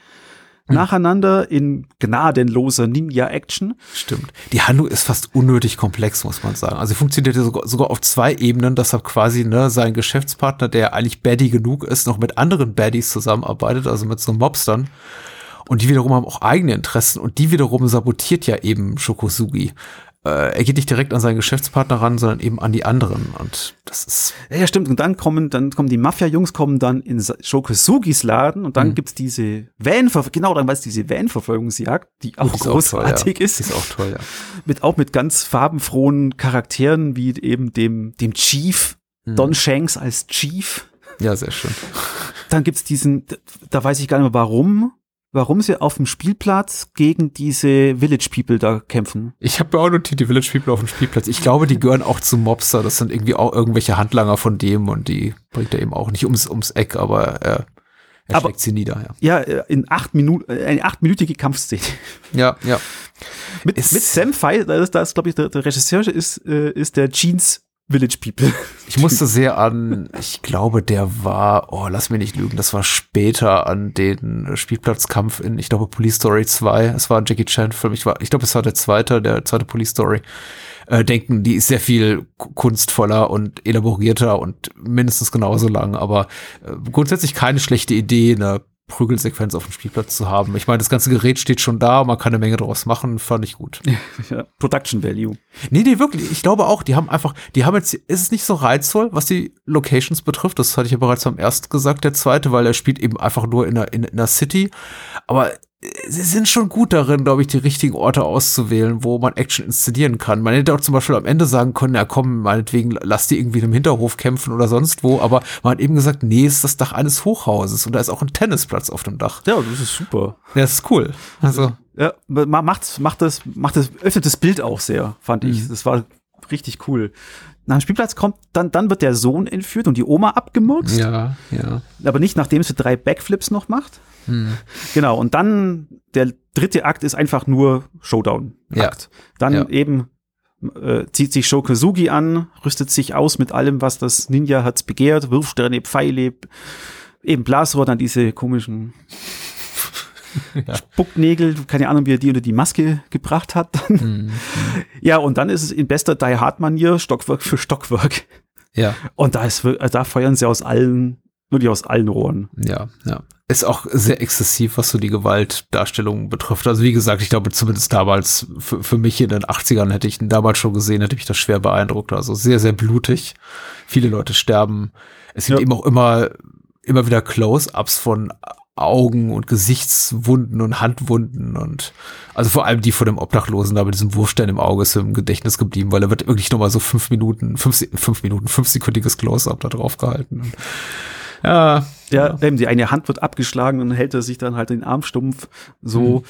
nacheinander in gnadenloser Ninja-Action. Stimmt. Die Handlung ist fast unnötig komplex, muss man sagen. Also sie funktioniert ja sogar, sogar auf zwei Ebenen, deshalb quasi ne, sein Geschäftspartner, der eigentlich Baddie genug ist, noch mit anderen Baddies zusammenarbeitet, also mit so Mobstern. Und die wiederum haben auch eigene Interessen und die wiederum sabotiert ja eben Shokosugi. Äh, er geht nicht direkt an seinen Geschäftspartner ran, sondern eben an die anderen. Und das ist Ja, ja, stimmt. Und dann kommen, dann kommen die Mafia-Jungs kommen dann in Shokosugis Laden und dann gibt's diese van genau, dann es diese Van-Verfolgungsjagd, die auch die ist auch großartig toll, ja. ist. Die ist auch toll, ja. *laughs* mit auch mit ganz farbenfrohen Charakteren wie eben dem dem Chief Don Shanks als Chief. Ja, sehr schön. Dann gibt's diesen, da weiß ich gar nicht mehr warum, warum sie auf dem Spielplatz gegen diese Village People da kämpfen. Ich habe mir auch notiert, die Village People auf dem Spielplatz. Ich glaube, die gehören auch zu Mobster. Das sind irgendwie auch irgendwelche Handlanger von dem und die bringt er eben auch nicht ums, ums Eck, aber er, er Aber- schlägt sie nieder, ja. Ja, äh, in acht Minuten, äh, eine achtminütige Kampfszene. Ja, ja. Mit, mit Sam Fei, das, ist- das glaube ich, der, der Regisseur ist, äh, ist der Jeans Village People. Ich musste *laughs* sehr an, ich glaube, der war, oh, lass mich nicht lügen, das war später an den Spielplatzkampf in, ich glaube, Police Story 2. Es war ein Jackie Chan-Film. Ich, war- ich glaube, es war der zweite, der zweite Police Story. Äh, denken, die ist sehr viel ku- kunstvoller und elaborierter und mindestens genauso lang, aber äh, grundsätzlich keine schlechte Idee, eine Prügelsequenz auf dem Spielplatz zu haben. Ich meine, das ganze Gerät steht schon da, man kann eine Menge draus machen, fand ich gut. *laughs* ja, Production Value. Nee, nee, wirklich. Ich glaube auch, die haben einfach, die haben jetzt, ist es nicht so reizvoll, was die Locations betrifft. Das hatte ich ja bereits beim ersten gesagt, der zweite, weil er spielt eben einfach nur in einer, in, in einer City. Aber sie sind schon gut darin, glaube ich, die richtigen Orte auszuwählen, wo man Action inszenieren kann. Man hätte auch zum Beispiel am Ende sagen können, ja komm, meinetwegen, lass die irgendwie im Hinterhof kämpfen oder sonst wo. Aber man hat eben gesagt, nee, ist das Dach eines Hochhauses und da ist auch ein Tennisplatz auf dem Dach. Ja, das ist super. Ja, das ist cool. Also, Ja, ma- macht, macht das, macht das, öffnet das Bild auch sehr, fand ich. Das war richtig cool. Nach dem Spielplatz kommt, dann, dann wird der Sohn entführt und die Oma abgemurkst. ja, ja. Aber nicht, nachdem sie drei Backflips noch macht. Genau, und dann der dritte Akt ist einfach nur Showdown-Akt. Dann Ja. eben äh, zieht sich Shokosugi an, rüstet sich aus mit allem, was das Ninja hat begehrt, Wurfsterne, Pfeile, eben Blasrohr, dann diese komischen *laughs* Spucknägel, keine Ahnung, wie er die unter die Maske gebracht hat. Ja, und dann ist es in bester Die Hard Manier Stockwerk für Stockwerk. Ja. Und da ist, wir- da feuern sie aus allen, wirklich aus allen Rohren. Ja, ja. Ist auch sehr exzessiv, was so die Gewaltdarstellung betrifft. Also wie gesagt, ich glaube zumindest damals, für, für mich in den 80ern hätte ich ihn damals schon gesehen, hätte mich das schwer beeindruckt. Also sehr, sehr blutig. Viele Leute sterben. Es gibt Ja. eben auch immer, immer wieder Close-Ups von Augen und Gesichtswunden und Handwunden und also vor allem die von dem Obdachlosen da mit diesem Wurfstein im Auge ist im Gedächtnis geblieben, weil er wird wirklich nochmal so fünf Minuten, fünf, fünf Minuten, fünfsekündiges Close-Up da drauf gehalten. Und Ja, Ja, eben die eine Hand wird abgeschlagen und hält er sich dann halt den Arm stumpf. So.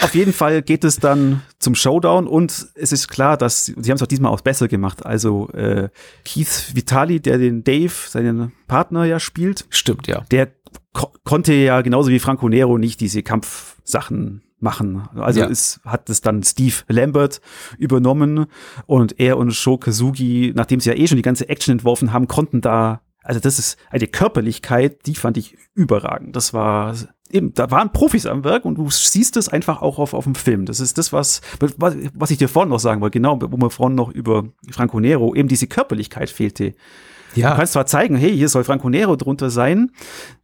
Auf jeden Fall geht es dann zum Showdown und es ist klar, dass sie haben es auch diesmal auch besser gemacht. Also äh, Keith Vitali, der den Dave, seinen Partner ja spielt, stimmt, ja. der ko konnte ja genauso wie Franco Nero nicht diese Kampfsachen machen. Also Ja. es hat es dann Steve Lambert übernommen und er und Sho Kazugi, nachdem sie ja eh schon die ganze Action entworfen haben, konnten da, also das ist eine Körperlichkeit, die fand ich überragend. Das war eben, da waren Profis am Werk und du siehst es einfach auch auf, auf dem Film. Das ist das, was, was, was ich dir vorhin noch sagen wollte, genau, wo wir vorhin noch über Franco Nero, eben diese Körperlichkeit fehlte. Du Ja, kannst zwar zeigen, hey, hier soll Franco Nero drunter sein,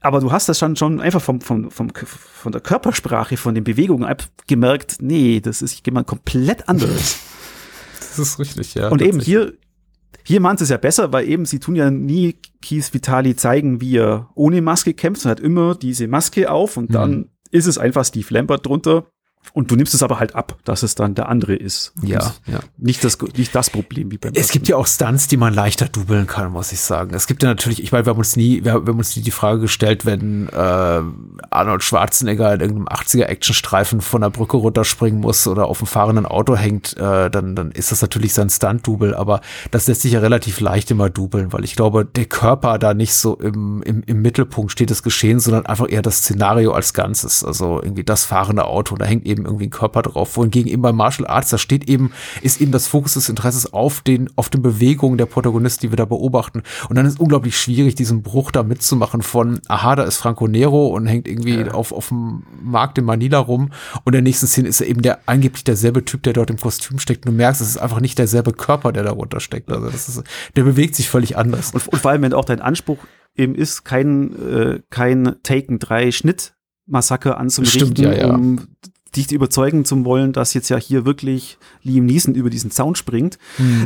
aber du hast das schon, schon einfach vom, vom, vom, von der Körpersprache, von den Bewegungen ab- gemerkt, nee, das ist jemand komplett anderes. *laughs* das ist richtig, ja. Und eben hier, hier meint es ja besser, weil eben sie tun ja nie Keith Vitali zeigen, wie er ohne Maske kämpft, sondern hat immer diese Maske auf und dann Mhm. ist es einfach Steve Lambert drunter. Und du nimmst es aber halt ab, dass es dann der andere ist. Ja, ja. Nicht das, nicht das Problem wie beim Es gibt ja auch Stunts, die man leichter dubeln kann, muss ich sagen. Es gibt ja natürlich, ich meine, wir haben uns nie, wir, wir haben uns nie die Frage gestellt, wenn äh, Arnold Schwarzenegger in irgendeinem 80er Actionstreifen von der Brücke runterspringen muss oder auf dem fahrenden Auto hängt, äh, dann, dann ist das natürlich sein Stunt-Double, aber das lässt sich ja relativ leicht immer dubeln, weil ich glaube, der Körper da nicht so im, im, im Mittelpunkt steht des Geschehens, sondern einfach eher das Szenario als Ganzes. Also irgendwie das fahrende Auto, da hängt eben irgendwie ein Körper drauf. Wohingegen eben bei Martial Arts, da steht eben, ist eben das Fokus des Interesses auf den, auf den Bewegungen der Protagonisten, die wir da beobachten. Und dann ist es unglaublich schwierig, diesen Bruch da mitzumachen von, aha, da ist Franco Nero und hängt irgendwie auf, auf dem Markt in Manila rum. Und in der nächsten Szene ist er eben der angeblich derselbe Typ, der dort im Kostüm steckt. Und du merkst, es ist einfach nicht derselbe Körper, der darunter steckt. Also das ist, der bewegt sich völlig anders. Und, und vor allem, wenn auch dein Anspruch eben ist, kein, äh, kein Taken 3 Schnittmassaker anzurichten, Stimmt, ja, ja. um dich überzeugen zu wollen, dass jetzt ja hier wirklich Liam Neeson über diesen Zaun springt.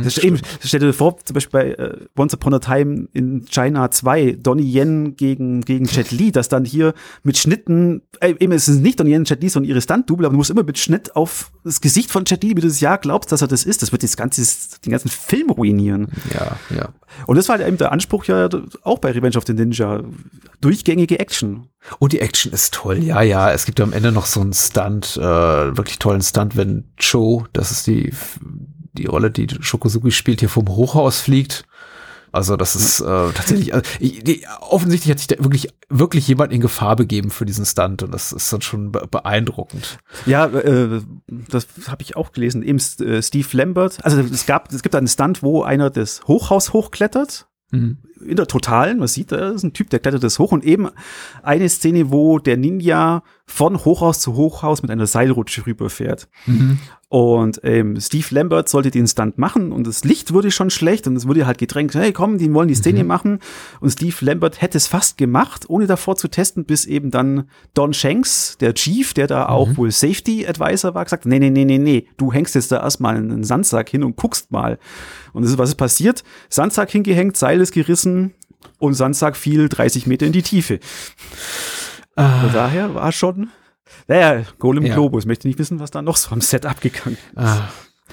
das eben, stell dir vor, zum Beispiel bei äh, Once Upon a Time in China 2, Donnie Yen gegen, gegen Jet Li, dass dann hier mit Schnitten, äh, eben es ist nicht Donnie Yen und Jet Li, sondern ihre Stunt-Double, aber du musst immer mit Schnitt auf das Gesicht von Jet Li, wie du das ja glaubst, dass er das ist. Das wird das ganze, den ganzen Film ruinieren. Ja, ja. Und das war eben der Anspruch ja auch bei Revenge of the Ninja. Durchgängige Action. Und die Action ist toll, ja, ja. Es gibt ja am Ende noch so einen Stunt, äh, wirklich tollen Stunt, wenn Cho, das ist die, die Rolle, die Shokosugi spielt, hier vom Hochhaus fliegt. Also das ist äh, tatsächlich, also, ich, die, offensichtlich hat sich da wirklich, wirklich jemand in Gefahr begeben für diesen Stunt und das ist dann schon be beeindruckend. Ja, äh, das habe ich auch gelesen. Eben äh, Steve Lambert. Also es gab, es gibt einen Stunt, wo einer das Hochhaus hochklettert. In der Totalen, man sieht, da ist ein Typ, der klettert das hoch und eben eine Szene, wo der Ninja von Hochhaus zu Hochhaus mit einer Seilrutsche rüberfährt. Und ähm, Steve Lambert sollte den Stunt machen und das Licht wurde schon schlecht und es wurde halt gedrängt, hey komm, die wollen die Szene machen. Und Steve Lambert hätte es fast gemacht, ohne davor zu testen, bis eben dann Don Shanks, der Chief, der da auch wohl Safety Advisor war, gesagt, nee, nee, nee, nee, nee, du hängst jetzt da erstmal einen Sandsack hin und guckst mal. Und das ist, was ist passiert? Sandsack hingehängt, Seil ist gerissen und Sandsack fiel 30 Meter in die Tiefe. Von daher war schon, naja, Golem Ja. Globus, möchte nicht wissen, was da noch so am Set abgegangen ist. Ah.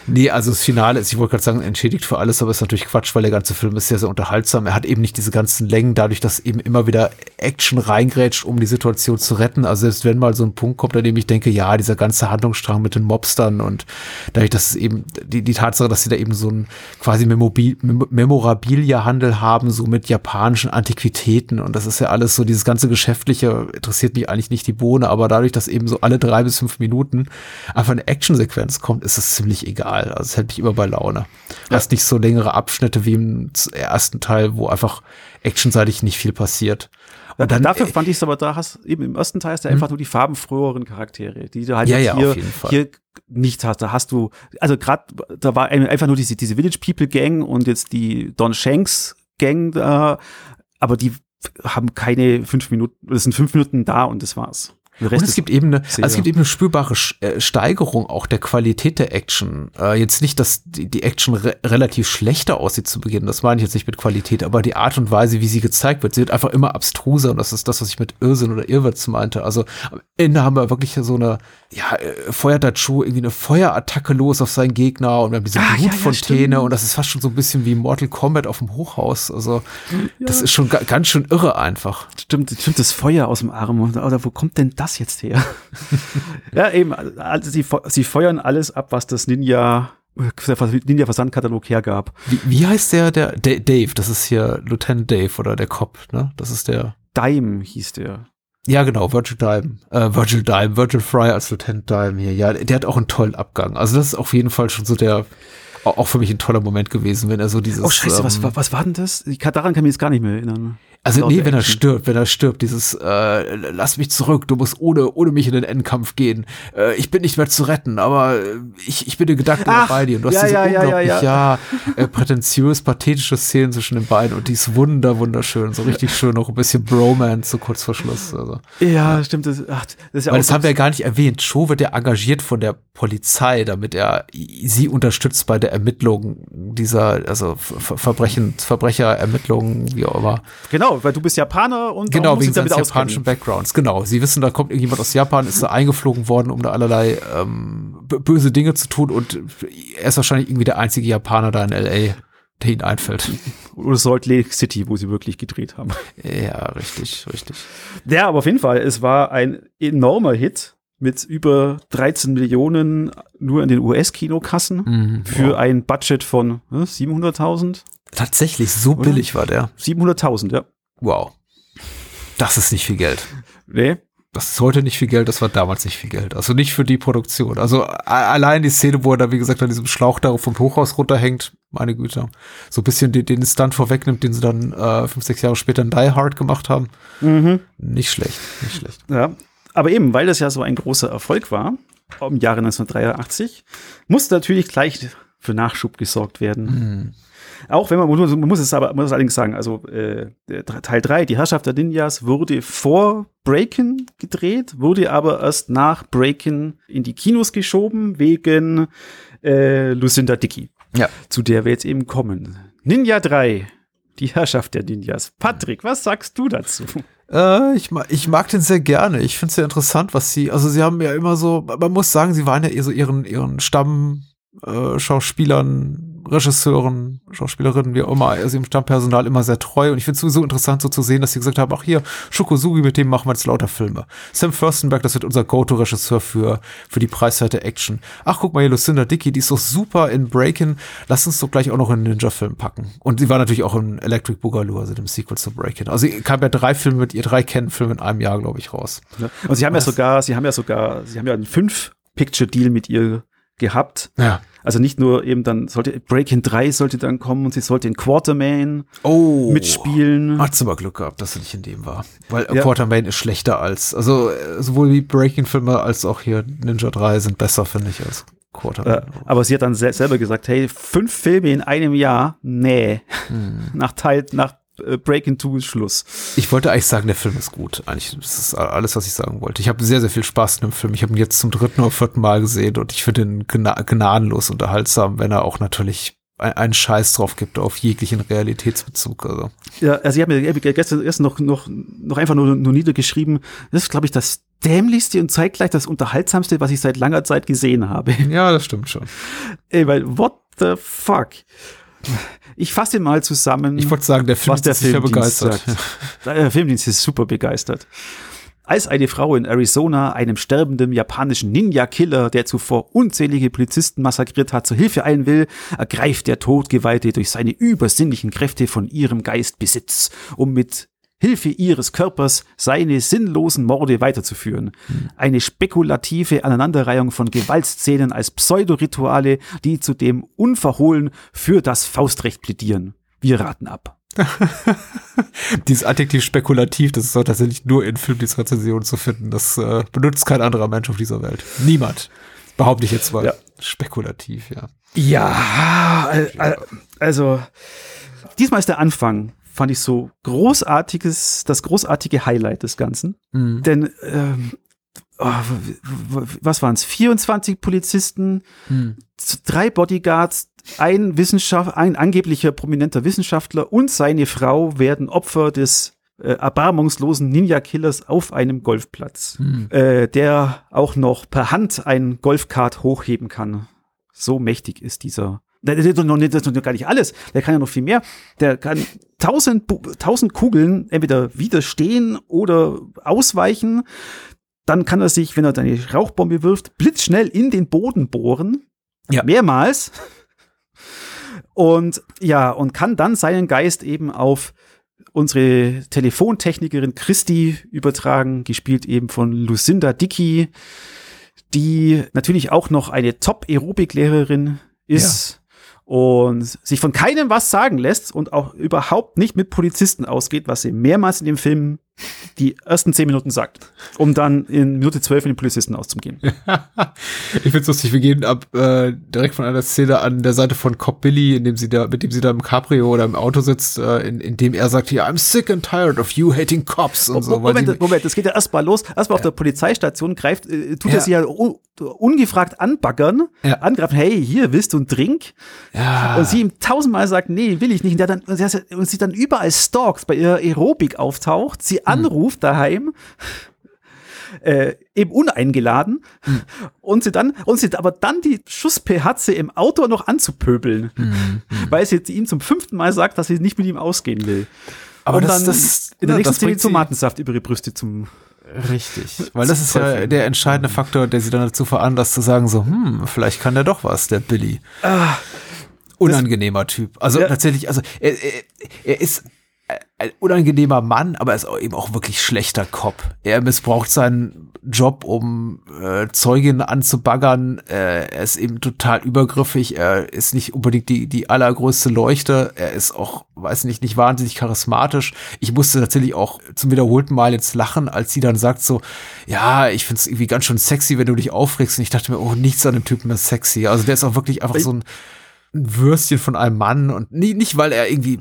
Nee, also das Finale ist, ich wollte gerade sagen, entschädigt für alles, aber ist natürlich Quatsch, weil der ganze Film ist sehr, sehr unterhaltsam. Er hat eben nicht diese ganzen Längen, dadurch, dass eben immer wieder Action reingrätscht, um die Situation zu retten. Also selbst wenn mal so ein Punkt kommt, an dem ich denke, ja, dieser ganze Handlungsstrang mit den Mobstern und dadurch, dass es eben die, die Tatsache, dass sie da eben so ein quasi Memorabilia-Handel haben, so mit japanischen Antiquitäten und das ist ja alles so, dieses ganze Geschäftliche interessiert mich eigentlich nicht die Bohne, aber dadurch, dass eben so alle drei bis fünf Minuten einfach eine Actionsequenz kommt, ist es ziemlich egal. Also es hält mich immer bei Laune. Du hast nicht so längere Abschnitte wie im ersten Teil, wo einfach actionseitig nicht viel passiert. Und dann, Dafür äh, fand ich es aber, da hast eben im ersten Teil hast du einfach nur die farbenfroheren Charaktere, die du halt Ja, ja, hier, hier nicht hast. Da hast du, also gerade, da war ein- einfach nur diese, diese Village People Gang und jetzt die Don Shanks Gang da, aber die haben keine fünf Minuten, das sind fünf Minuten da und das war's. Und es gibt eben eine, also es gibt eben eine spürbare äh, Steigerung auch der Qualität der Action. Äh, jetzt nicht, dass die, die Action re relativ schlechter aussieht zu Beginn, das meine ich jetzt nicht mit Qualität, aber die Art und Weise, wie sie gezeigt wird, sie wird einfach immer abstruser und das ist das, was ich mit Irrsinn oder Irrwitz meinte. Also am Ende haben wir wirklich so eine, ja, äh, feuert Dachu irgendwie eine Feuerattacke los auf seinen Gegner und wir haben diese Ah, ja, ja, Blutfontäne und das ist fast schon so ein bisschen wie Mortal Kombat auf dem Hochhaus. Also das ist schon ga ganz schön irre einfach. Stimmt, stimmt das Feuer aus dem Arm. Oder wo kommt denn das jetzt her? *laughs* ja, eben. Also sie, fe- sie feuern alles ab, was das Ninja, Ninja Versandkatalog hergab. Wie, wie heißt der, der, Da- Dave, das ist hier Lieutenant Dave oder der Cop, ne? Das ist der, Dime hieß der. ja genau, Virgil Dime, äh, Virgil Dime, Virgil Fry als Lieutenant Dime hier, ja, der hat auch einen tollen Abgang. Also das ist auf jeden Fall schon so der, au- auch für mich ein toller Moment gewesen, wenn er so dieses, Oh scheiße, was, ähm, wa- was war denn das? Ich kann, daran kann ich mich jetzt gar nicht mehr erinnern. Also Laut nee, wenn er stirbt, wenn er stirbt, dieses äh, lass mich zurück, du musst ohne ohne mich in den Endkampf gehen. Äh, ich bin nicht mehr zu retten, aber äh, ich, ich bin in Gedanken Ach, bei dir. Und du hast ja, diese ja, ja, unglaublich ja, ja, *laughs* äh, prätentiös pathetische Szenen zwischen den beiden und die ist wunder wunderschön, so richtig schön, auch ein bisschen Bromance so kurz vor Schluss. Also. Ja, stimmt. Das, ach, das ist ja Weil auch das haben wir ja gar nicht erwähnt. Cho wird ja engagiert von der Polizei, damit er sie unterstützt bei der Ermittlung dieser, also Ver Verbrechen, Verbrecherermittlungen, wie auch immer. Genau, weil du bist Japaner und Genau, wegen seines japanischen. Backgrounds. Genau. Sie wissen, da kommt irgendjemand aus Japan, ist da eingeflogen worden, um da allerlei ähm, böse Dinge zu tun und er ist wahrscheinlich irgendwie der einzige Japaner da in L.A., der ihnen einfällt. *laughs* Oder Salt Lake City, wo sie wirklich gedreht haben. ja, richtig, richtig. Ja, aber auf jeden Fall, es war ein enormer Hit mit über 13 Millionen nur in den US-Kinokassen Mhm. für ein Budget von ne, 700.000. Tatsächlich, so Oder? billig war der. 700.000, ja. Wow. Das ist nicht viel Geld. Nee. Das ist heute nicht viel Geld, das war damals nicht viel Geld. Also nicht für die Produktion. Also allein die Szene, wo er da, wie gesagt, an diesem Schlauch da vom Hochhaus runterhängt, meine Güte. So ein bisschen den, den Stunt vorwegnimmt, den sie dann äh, fünf, sechs Jahre später in Die Hard gemacht haben. Nicht schlecht, nicht schlecht. Ja. Aber eben, weil das ja so ein großer Erfolg war, im Jahre 1983, musste natürlich gleich für Nachschub gesorgt werden. Auch wenn man, man muss- man muss es aber man muss es allerdings sagen, also äh, Teil 3, die Herrschaft der Ninjas, wurde vor Breakin gedreht, wurde aber erst nach Breakin in die Kinos geschoben, wegen äh, Lucinda Dickey, Ja. zu der wir jetzt eben kommen. Ninja 3, die Herrschaft der Ninjas. Patrick, was sagst du dazu? Äh, ich, mag, ich mag den sehr gerne. Ich finde es sehr interessant, was sie, also sie haben ja immer so, man muss sagen, sie waren ja eher so ihren, ihren Stamm, äh, Schauspielern, Regisseuren, Schauspielerinnen, wie auch immer, also ihrem Stammpersonal immer sehr treu. Und ich finde es sowieso interessant, so zu sehen, dass sie gesagt haben, ach hier, Shokosugi, mit dem machen wir jetzt lauter Filme. Sam Furstenberg, das wird unser Go-To-Regisseur für, für die preiswerte Action. Ach, guck mal hier, Lucinda Dickey, die ist doch super in Breakin. Lass uns doch gleich auch noch in einen Ninja-Film packen. Und sie war natürlich auch in Electric Boogaloo, also dem Sequel zu Breakin. Also sie kam ja drei Filme mit ihr, drei Ken-Filme in einem Jahr, glaube ich, raus. Und sie haben ja sogar, sie haben ja sogar, sie haben ja einen Fünf-Picture-Deal mit ihr gehabt. Ja. Also nicht nur eben dann sollte Breaking 3 sollte dann kommen und sie sollte in Quartermain Oh. mitspielen. Hat sie aber Glück gehabt, dass sie nicht in dem war. Weil Ja. Quartermain ist schlechter als, also äh, sowohl die Breaking-Filme als auch hier Ninja 3 sind besser, finde ich, als Quartermain. Äh, aber sie hat dann sel selber gesagt, hey, fünf Filme in einem Jahr? Nee. Hm. Nach Teil, nach äh, Breaking 2 ist Schluss. Ich wollte eigentlich sagen, der Film ist gut. Eigentlich, das ist alles, was ich sagen wollte. Ich habe sehr, sehr viel Spaß in dem Film. Ich habe ihn jetzt zum dritten oder vierten Mal gesehen und ich finde ihn gna gnadenlos unterhaltsam, wenn er auch natürlich ein- einen Scheiß drauf gibt auf jeglichen Realitätsbezug. Also. Ja, also ich habe mir gestern erst noch, noch, noch einfach nur, nur niedergeschrieben, das ist, glaube ich, das dämlichste und zeitgleich das unterhaltsamste, was ich seit langer Zeit gesehen habe. Ja, das stimmt schon. Ey, weil, what the fuck? Ich fasse mal zusammen. Ich wollte sagen, der Film was der ist Filmdienst begeistert. sagt. Der Filmdienst ist super begeistert. Als eine Frau in Arizona einem sterbenden japanischen Ninja-Killer, der zuvor unzählige Polizisten massakriert hat, zur Hilfe eilen will, ergreift der Todgeweihte durch seine übersinnlichen Kräfte von ihrem Geist Besitz, um mit Hilfe ihres Körpers seine sinnlosen Morde weiterzuführen. Eine spekulative Aneinanderreihung von Gewaltszenen als Pseudorituale, die zudem unverhohlen für das Faustrecht plädieren. Wir raten ab. *laughs* Dieses Adjektiv spekulativ, das ist doch tatsächlich nur in Filmdienstrezensionen zu finden. Das äh, benutzt kein anderer Mensch auf dieser Welt. Niemand. Behaupte ich jetzt mal. Ja. Spekulativ, ja. Ja, al- al- also diesmal ist der Anfang, fand ich so großartiges, das großartige Highlight des Ganzen. Denn ähm, oh, was waren es, 24 Polizisten, z- drei Bodyguards, ein Wissenschaft, ein angeblicher prominenter Wissenschaftler und seine Frau werden Opfer des äh, erbarmungslosen Ninja-Killers auf einem Golfplatz, äh, der auch noch per Hand ein Golfkart hochheben kann. So mächtig ist dieser. Das ist noch nicht, das ist noch gar nicht alles. Der kann ja noch viel mehr. Der kann tausend, tausend Kugeln entweder widerstehen oder ausweichen. Dann kann er sich, wenn er eine Rauchbombe wirft, blitzschnell in den Boden bohren. Ja. Mehrmals. Und ja, und kann dann seinen Geist eben auf unsere Telefontechnikerin Christi übertragen, gespielt eben von Lucinda Dickey, die natürlich auch noch eine Top-Aerobic-Lehrerin ist und sich von keinem was sagen lässt und auch überhaupt nicht mit Polizisten ausgeht, was sie mehrmals in dem Film die ersten zehn Minuten sagt, um dann in Minute zwölf in den Polizisten auszugehen. *laughs* Ich find's lustig, wir gehen ab äh, direkt von einer Szene an der Seite von Cop Billy, in dem sie da, mit dem sie da im Cabrio oder im Auto sitzt, äh, in, in dem er sagt, ja, I'm sick and tired of you hating cops und so. weil Moment, Moment, das geht ja erstmal los. Erstmal auf der Polizeistation greift, äh, tut Ja. er sie ja un, ungefragt anbaggern, Ja. angreifen, hey, hier, willst du einen Drink? ja, Und sie ihm tausendmal sagt, nee, will ich nicht. Und, der dann, und, sie, und sie dann überall stalks, bei ihrer Aerobik auftaucht, sie anruft daheim, äh, eben uneingeladen, und sie dann, und sie aber dann die Schusspe hat, sie im Auto noch anzupöbeln, weil sie ihm zum fünften Mal sagt, dass sie nicht mit ihm ausgehen will. Aber und das- dann das- in der ne, nächsten Szene Tomatensaft über ihre Brüste zum Richtig. Weil das ist ja der entscheidende Faktor, der sie dann dazu veranlasst zu sagen, so, hm, vielleicht kann der doch was, der Billy. Unangenehmer Typ. Also Ja. tatsächlich, also er, er, er ist ein unangenehmer Mann, aber er ist eben auch wirklich schlechter Cop. Er missbraucht seinen Job, um äh, Zeuginnen anzubaggern. Äh, er ist eben total übergriffig. Er ist nicht unbedingt die, die allergrößte Leuchte. Er ist auch, weiß nicht, nicht wahnsinnig charismatisch. Ich musste tatsächlich auch zum wiederholten Mal jetzt lachen, als sie dann sagt so, ja, ich find's irgendwie ganz schön sexy, wenn du dich aufregst. Und ich dachte mir, oh, nichts an dem Typen ist sexy. Also der ist auch wirklich einfach so ein, ein Würstchen von einem Mann und nicht, nicht weil er irgendwie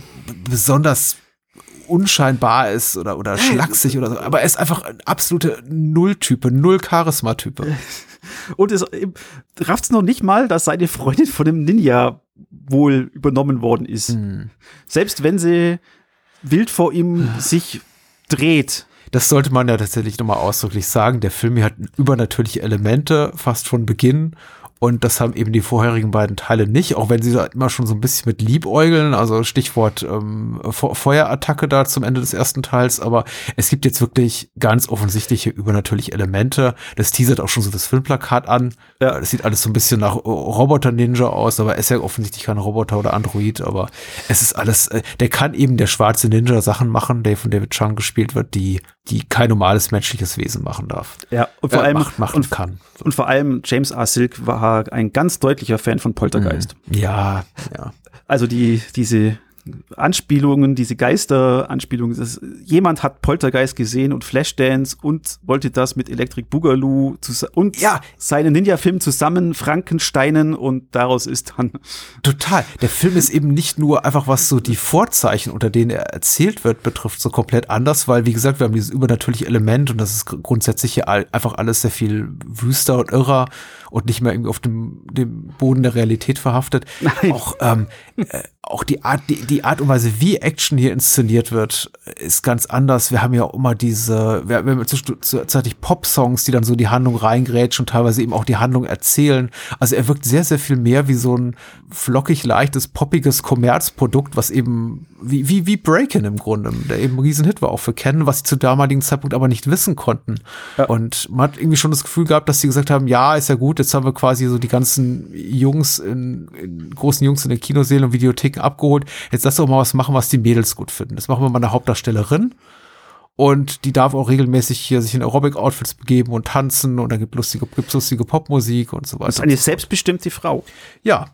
besonders unscheinbar ist oder, oder schlaksig oder so, aber er ist einfach ein absolute Nulltype, Null-Charisma-Type. *laughs* Und es rafft es noch nicht mal, dass seine Freundin von dem Ninja wohl übernommen worden ist. Hm. Selbst wenn sie wild vor ihm *sighs* sich dreht. Das sollte man ja tatsächlich nochmal ausdrücklich sagen. Der Film hier hat übernatürliche Elemente fast von Beginn. Und das haben eben die vorherigen beiden Teile nicht, auch wenn sie da immer schon so ein bisschen mit liebäugeln, also Stichwort ähm, Fe- Feuerattacke da zum Ende des ersten Teils, aber es gibt jetzt wirklich ganz offensichtliche übernatürliche Elemente. Das teasert auch schon so das Filmplakat an. Ja. Das sieht alles so ein bisschen nach Roboter-Ninja aus, aber er ist ja offensichtlich kein Roboter oder Android, aber es ist alles, äh, der kann eben der schwarze Ninja Sachen machen, der von David Chung gespielt wird, die, die kein normales menschliches Wesen machen darf. Ja, und vor Äh, allem macht, macht und, kann. und vor allem James R. Silk war ein ganz deutlicher Fan von Poltergeist. Ja, ja. Also die diese Anspielungen, diese Geister-Anspielungen, das- jemand hat Poltergeist gesehen und Flashdance und wollte das mit Electric Boogaloo und Ja. seinen Ninja-Film zusammen Frankensteinen und daraus ist dann *laughs* Total. Der Film ist eben nicht nur einfach, was so die Vorzeichen, unter denen er erzählt wird, betrifft, so komplett anders, weil, wie gesagt, wir haben dieses übernatürliche Element und das ist gr- grundsätzlich hier einfach alles sehr viel wüster und irrer und nicht mehr irgendwie auf dem, dem Boden der Realität verhaftet. Nein. Auch, ähm, äh, auch die Art, die, die Art und Weise, wie Action hier inszeniert wird, ist ganz anders. Wir haben ja auch immer diese, wir, wir haben zwisch- zwischenzeitlich Pop-Songs, die dann so die Handlung reingrätschen und teilweise eben auch die Handlung erzählen. Also er wirkt sehr, sehr viel mehr wie so ein flockig leichtes, poppiges Kommerzprodukt, was eben wie, wie, wie Breakin im Grunde, der eben ein Riesenhit war auch für Ken, was sie zu damaligen Zeitpunkt aber nicht wissen konnten. Ja. Und man hat irgendwie schon das Gefühl gehabt, dass sie gesagt haben, ja, ist ja gut, jetzt haben wir quasi so die ganzen Jungs in, in großen Jungs in den Kinosälen und Videotheken abgeholt. Jetzt lass doch mal was machen, was die Mädels gut finden. Das machen wir mal eine Hauptdarstellerin. Und die darf auch regelmäßig hier sich in Aerobic-Outfits begeben und tanzen und dann gibt lustige, gibt's lustige Popmusik und so weiter. das ist eine selbstbestimmte Frau. Ja.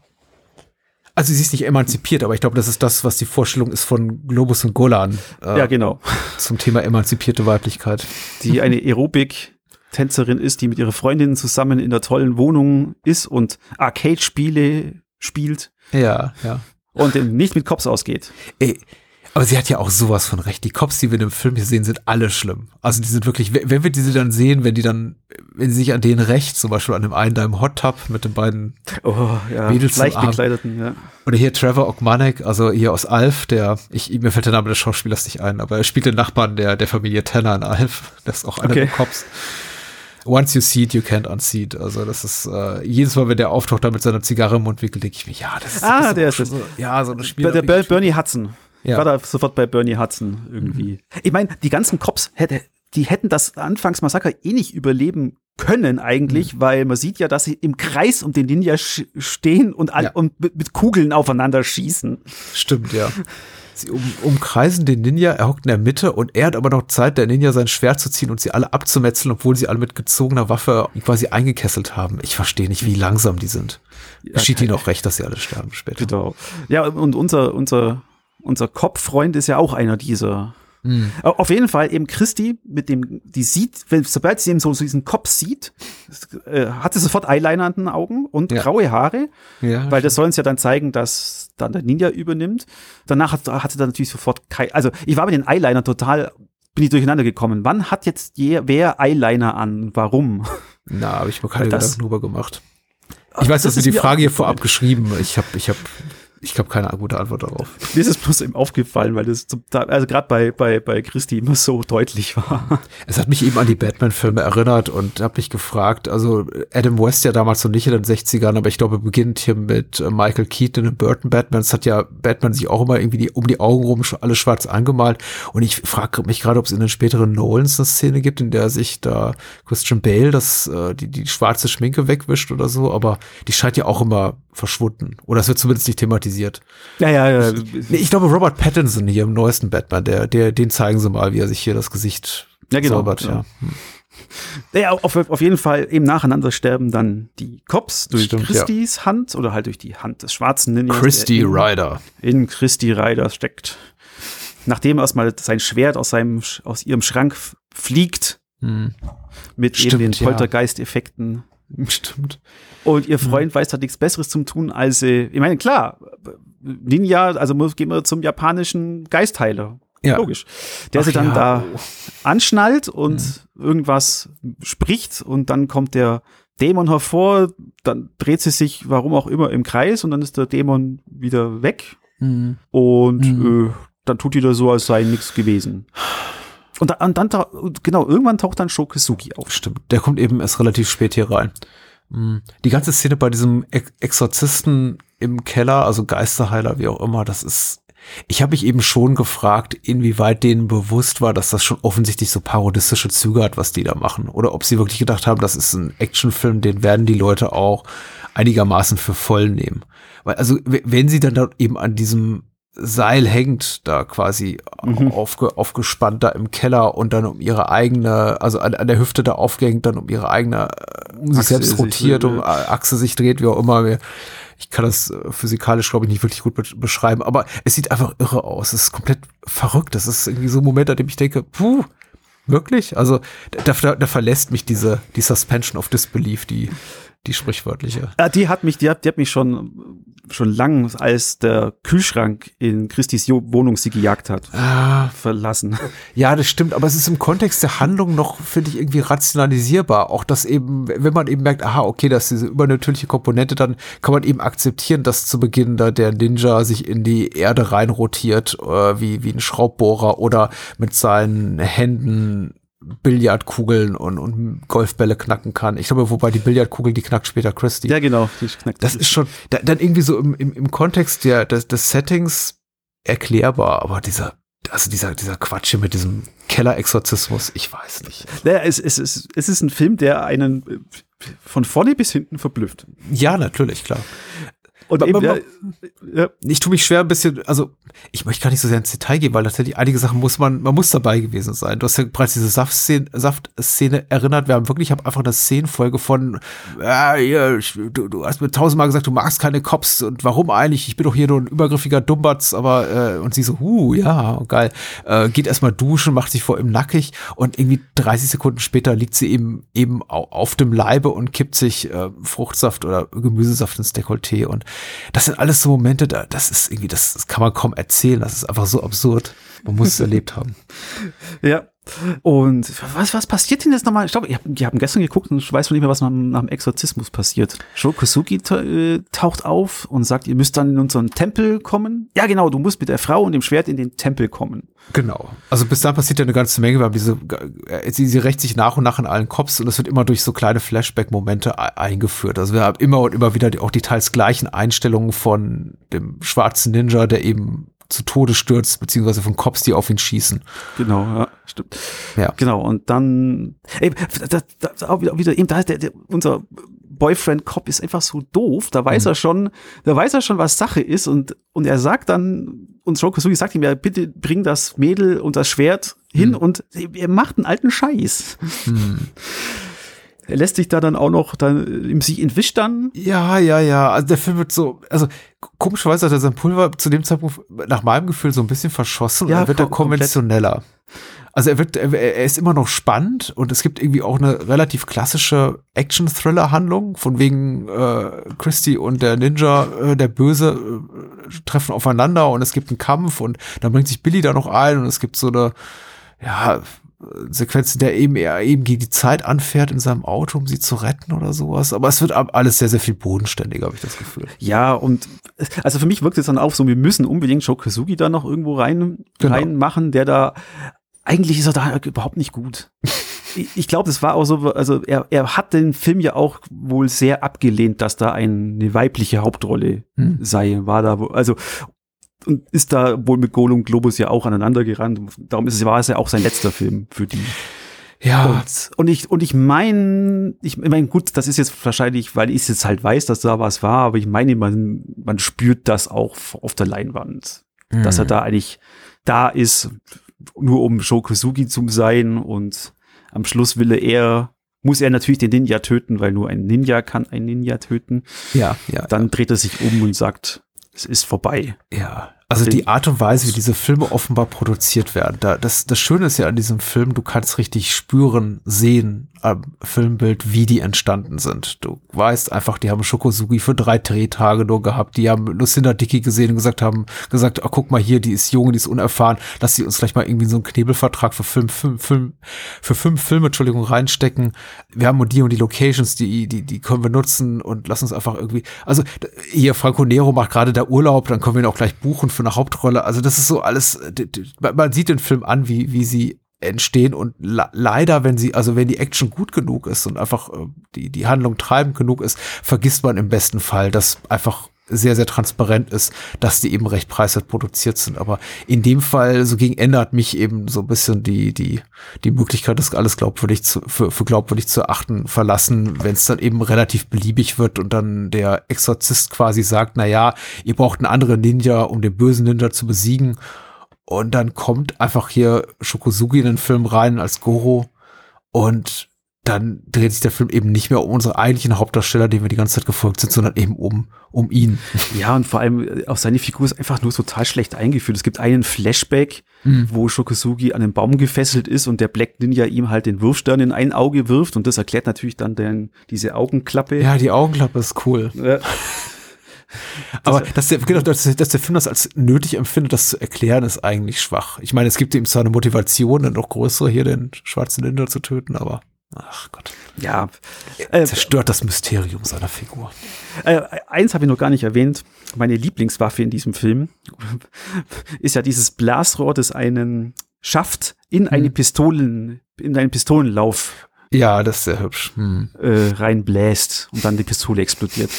Also sie ist nicht emanzipiert, aber ich glaube, das ist das, was die Vorstellung ist von Globus und Golan äh, Ja, genau. zum Thema emanzipierte Weiblichkeit. Die eine Aerobik-Tänzerin ist, die mit ihrer Freundin zusammen in der tollen Wohnung ist und Arcade-Spiele spielt Ja, ja. Und nicht mit Cops ausgeht. Ey, Aber sie hat ja auch sowas von recht. Die Cops, die wir in dem Film hier sehen, sind alle schlimm. Also die sind wirklich, wenn wir diese dann sehen, wenn die dann, wenn sie sich an denen rächt, zum Beispiel an dem einen da im Hot Tub mit den beiden Oh, ja. Mädels leicht gekleideten, ja. Oder hier Trevor Ogmanek, also hier aus Alf, der, ich, mir fällt der Name des Schauspielers nicht ein, aber er spielt den Nachbarn der, der Familie Tanner in Alf. Das ist auch einer Okay. der Cops. Once you see it, you can't unsee it. Also das ist, äh, jedes Mal, wenn der auftaucht, da mit seiner Zigarre im Mund wickelt, denke ich mir, ja, das ist, Ah, das der ist es. so, ja, so eine Bei Spiel. der Ber Bernie Hudson. Ja. Ich war da sofort bei Bernie Hudson irgendwie. Ich meine, die ganzen Cops hätte, die hätten das Anfangsmassaker eh nicht überleben können eigentlich, Mhm. weil man sieht ja, dass sie im Kreis um den Ninja stehen und, all, Ja. und mit, mit Kugeln aufeinander schießen. Stimmt, ja. Sie um, umkreisen den Ninja, er hockt in der Mitte und er hat aber noch Zeit, der Ninja sein Schwert zu ziehen und sie alle abzumetzeln, obwohl sie alle mit gezogener Waffe quasi eingekesselt haben. Ich verstehe nicht, wie langsam die sind. Geschieht ihnen auch recht, dass sie alle sterben später. Genau. Ja, und unser, unser, unser Kopffreund ist ja auch einer dieser. Hm. Auf jeden Fall eben Christi, mit dem, die sieht, wenn, sobald sie eben so, so diesen Kopf sieht, äh, hat sie sofort Eyeliner an den Augen und Ja. graue Haare, Ja, weil das soll uns ja dann zeigen, dass dann der Ninja übernimmt. Danach hat, hat sie dann natürlich sofort kein, also ich war mit den Eyeliner total, bin ich durcheinander gekommen. Wann hat jetzt je, wer Eyeliner an? Warum? Na, habe ich mir keine Das- Gedanken drüber gemacht. Ich weiß, das dass ist du die Frage hier vorab geschrieben. Ich habe, ich habe, ich habe keine gute Antwort darauf. *laughs* Mir ist es bloß eben aufgefallen, weil das zum Teil, also gerade bei, bei, bei Christi immer so deutlich war. Es hat mich eben an die Batman-Filme erinnert und habe mich gefragt, also Adam West ja damals noch nicht in den 60ern, aber ich glaube, beginnt hier mit äh, Michael Keaton in Burton Batman. Es hat ja Batman sich auch immer irgendwie die, um die Augen rum alles schwarz angemalt. Und ich frage mich gerade, ob es in den späteren Nolans eine Szene gibt, in der sich da Christian Bale das, äh, die, die schwarze Schminke wegwischt oder so, aber die scheint ja auch immer verschwunden. Oder es wird zumindest nicht thematisiert. Ja, ja, ja. Nee, ich glaube, Robert Pattinson hier im neuesten Batman, der, der, den zeigen sie mal, wie er sich hier das Gesicht Ja, genau, säubert, ja. ja. Ja, auf, auf jeden Fall eben nacheinander sterben dann die Cops durch Stimmt, Christis Hand oder halt durch die Hand des schwarzen Ninjas. Christy in, Ryder. in Christy Ryder steckt. Nachdem erstmal sein Schwert aus seinem aus ihrem Schrank fliegt Hm. mit Stimmt, eben den ja. *laughs* Stimmt. Und ihr Freund weiß halt nichts Besseres zum tun, als sie, ich meine, klar, Ninja, also muss, gehen wir zum japanischen Geistheiler. Ja. Logisch. Der Ach sie dann ja. da anschnallt und irgendwas spricht und dann kommt der Dämon hervor, dann dreht sie sich, warum auch immer, im Kreis und dann ist der Dämon wieder weg Hm. und Mhm. äh, dann tut die da so, als sei nichts gewesen. Und, da, und dann, genau, irgendwann taucht dann Shokesugi auf. Stimmt. Der kommt eben erst relativ spät hier rein. Hm. Die ganze Szene bei diesem Ex Exorzisten im Keller, also Geisterheiler, wie auch immer, das ist. Ich habe mich eben schon gefragt, inwieweit denen bewusst war, dass das schon offensichtlich so parodistische Züge hat, was die da machen. Oder ob sie wirklich gedacht haben, das ist ein Actionfilm, den werden die Leute auch einigermaßen für voll nehmen. Weil, also, wenn sie dann da eben an diesem Seil hängt, da quasi Mhm. aufge, aufgespannt da im Keller und dann um ihre eigene, also an, an der Hüfte da aufgehängt, dann um ihre eigene, äh, um sich Achse selbst sich, rotiert, äh, um äh, Achse sich dreht, wie auch immer. Ich kann das äh, physikalisch, glaube ich, nicht wirklich gut be beschreiben, aber es sieht einfach irre aus. Es ist komplett verrückt. Das ist irgendwie so ein Moment, an dem ich denke, puh, wirklich? Also da, da, da verlässt mich diese, die Suspension of Disbelief, die, die sprichwörtliche. Ja, die hat mich, die hat, die hat mich schon, schon lang, als der Kühlschrank in Christis Wohnung sie gejagt hat, Ah, verlassen. Ja, das stimmt, aber es ist im Kontext der Handlung noch, finde ich, irgendwie rationalisierbar. Auch dass eben, wenn man eben merkt, aha, okay, das ist diese übernatürliche Komponente, dann kann man eben akzeptieren, dass zu Beginn da der Ninja sich in die Erde reinrotiert, äh, wie, wie ein Schraubbohrer oder mit seinen Händen Billardkugeln und, und Golfbälle knacken kann. Ich glaube, wobei die Billardkugel, die knackt später Christy. Ja, genau. Die knackt Das ist schon, da, dann irgendwie so im, im, im Kontext der, des, des Settings erklärbar, aber dieser, also dieser, dieser Quatsch hier mit diesem Kellerexorzismus, ich weiß nicht. Naja, es, es, es, es ist ein Film, der einen äh, von vorne bis hinten verblüfft. Ja, natürlich, klar. Und eben, ja, ja, Ich tue mich schwer ein bisschen, also ich möchte gar nicht so sehr ins Detail gehen, weil tatsächlich einige Sachen muss man, man muss dabei gewesen sein. Du hast ja bereits diese Saftszene, Saftszene erinnert. Wir haben wirklich, ich habe einfach eine Szenenfolge von, ja, hier, ich- du, du hast mir tausendmal gesagt, du magst keine Cops und warum eigentlich? Ich bin doch hier nur ein übergriffiger Dummbatz, aber äh, und sie so, huh, ja, geil. Äh, geht erstmal duschen, macht sich vor ihm nackig und irgendwie 30 Sekunden später liegt sie eben eben au- auf dem Leibe und kippt sich äh, Fruchtsaft oder Gemüsesaft ins Dekolleté und das sind alles so Momente, da, das ist irgendwie, das, das kann man kaum erzählen. Das ist einfach so absurd. Man muss es erlebt haben. *laughs* Ja. Und was, was passiert denn jetzt nochmal? Ich glaube, die haben gestern geguckt und ich weiß noch nicht mehr, was nach, nach dem Exorzismus passiert. Sho Kosugi ta äh, taucht auf und sagt, ihr müsst dann in unseren Tempel kommen. Ja, genau, du musst mit der Frau und dem Schwert in den Tempel kommen. Genau. Also bis dann passiert ja eine ganze Menge. Wir haben diese, äh, sie, sie rächt sich nach und nach in allen Cops und es wird immer durch so kleine Flashback-Momente eingeführt. Also wir haben immer und immer wieder auch die teils gleichen Einstellungen von dem schwarzen Ninja, der eben zu Tode stürzt, beziehungsweise von Cops, die auf ihn schießen. Genau, ja, stimmt. Ja. Genau, und dann, ey, da, da, da, auch wieder, wieder eben, da ist der, der, unser Boyfriend Cop ist einfach so doof, da weiß Mhm. er schon, da weiß er schon, was Sache ist und, und er sagt dann, und Joe Kosugi sagt ihm ja, bitte bring das Mädel und das Schwert hin Mhm. und er macht einen alten Scheiß. Hm. Er lässt sich da dann auch noch, dann, im sie entwischt dann. Ja, ja, ja. Also der Film wird so, also komischerweise hat er sein Pulver zu dem Zeitpunkt nach meinem Gefühl so ein bisschen verschossen Ja, und dann wird er konventioneller. Also er wird, er, er ist immer noch spannend und es gibt irgendwie auch eine relativ klassische Action-Thriller-Handlung, von wegen äh, Christy und der Ninja, äh, der Böse, äh, treffen aufeinander und es gibt einen Kampf und dann bringt sich Billy da noch ein und es gibt so eine, ja, Sequenz, in der eben er eben gegen die Zeit anfährt in seinem Auto, um sie zu retten oder sowas. Aber es wird alles sehr, sehr viel bodenständiger, habe ich das Gefühl. Ja, und also für mich wirkt es dann auch so, wir müssen unbedingt Joe Kosugi da noch irgendwo rein, Genau. reinmachen, der da, eigentlich ist er da überhaupt nicht gut. *laughs* Ich, glaube, das war auch so, also er, er hat den Film ja auch wohl sehr abgelehnt, dass da eine weibliche Hauptrolle Hm. sei, war da, wo- also und ist da wohl mit Gollum Globus ja auch aneinander gerannt. Darum ist es, war es ja auch sein letzter Film für die. Ja, Und, und ich, und ich meine, ich meine, gut, das ist jetzt wahrscheinlich, weil ich es jetzt halt weiß, dass da was war, aber ich meine, man, man spürt das auch auf der Leinwand, dass er Mhm. da eigentlich da ist, nur um Shokusugi zu sein und am Schluss will er muss er natürlich den Ninja töten, weil nur ein Ninja kann ein Ninja töten. ja, ja. Dann dreht er sich um und sagt, es ist vorbei. Ja, also die Art und Weise, wie diese Filme offenbar produziert werden, da, das, das Schöne ist ja an diesem Film, du kannst richtig spüren, sehen am Filmbild, wie die entstanden sind. Du weißt einfach, die haben Shokosugi für drei Drehtage nur gehabt, die haben Lucinda Dickey gesehen und gesagt haben, gesagt, oh, guck mal hier, die ist jung, die ist unerfahren, lass sie uns gleich mal irgendwie so einen Knebelvertrag für fünf, fünf, fünf, für fünf Filme, Entschuldigung, reinstecken. Wir haben die und die Locations, die, die, die können wir nutzen und lass uns einfach irgendwie, also hier Franco Nero macht gerade der Urlaub, dann können wir ihn auch gleich buchen für eine Hauptrolle. Also das ist so alles, man sieht den Film an, wie, wie sie entstehen und le- leider, wenn sie, also wenn die Action gut genug ist und einfach äh, die, die Handlung treibend genug ist, vergisst man im besten Fall, dass einfach sehr, sehr transparent ist, dass die eben recht preiswert produziert sind. Aber in dem Fall, so gegen Ende hat mich eben so ein bisschen die, die, die Möglichkeit, das alles glaubwürdig zu, für, für glaubwürdig zu erachten, verlassen, wenn es dann eben relativ beliebig wird und dann der Exorzist quasi sagt, na ja, ihr braucht einen anderen Ninja, um den bösen Ninja zu besiegen. Und dann kommt einfach hier Shokosugi in den Film rein als Goro und dann dreht sich der Film eben nicht mehr um unsere eigentlichen Hauptdarsteller, denen wir die ganze Zeit gefolgt sind, sondern eben um, um ihn. Ja, und vor allem äh, auch seine Figur ist einfach nur total schlecht eingeführt. Es gibt einen Flashback, Mhm. wo Shokosugi an den Baum gefesselt ist und der Black Ninja ihm halt den Wurfstern in ein Auge wirft und das erklärt natürlich dann den, diese Augenklappe. Ja, die Augenklappe ist cool. Ja. *laughs* Aber dass der, genau, dass, dass der Film das als nötig empfindet, das zu erklären, ist eigentlich schwach. Ich meine, es gibt ihm zwar eine Motivation, eine noch größere hier den schwarzen Ninja zu töten, aber ach Gott, ja. Äh, zerstört das Mysterium seiner Figur. äh, eins habe ich noch gar nicht erwähnt. Meine Lieblingswaffe in diesem Film *laughs* ist ja dieses Blasrohr, das einen Schaft in eine Pistolen, in einen Pistolenlauf Ja, das ist sehr hübsch. Hm. äh, reinbläst und dann die Pistole explodiert.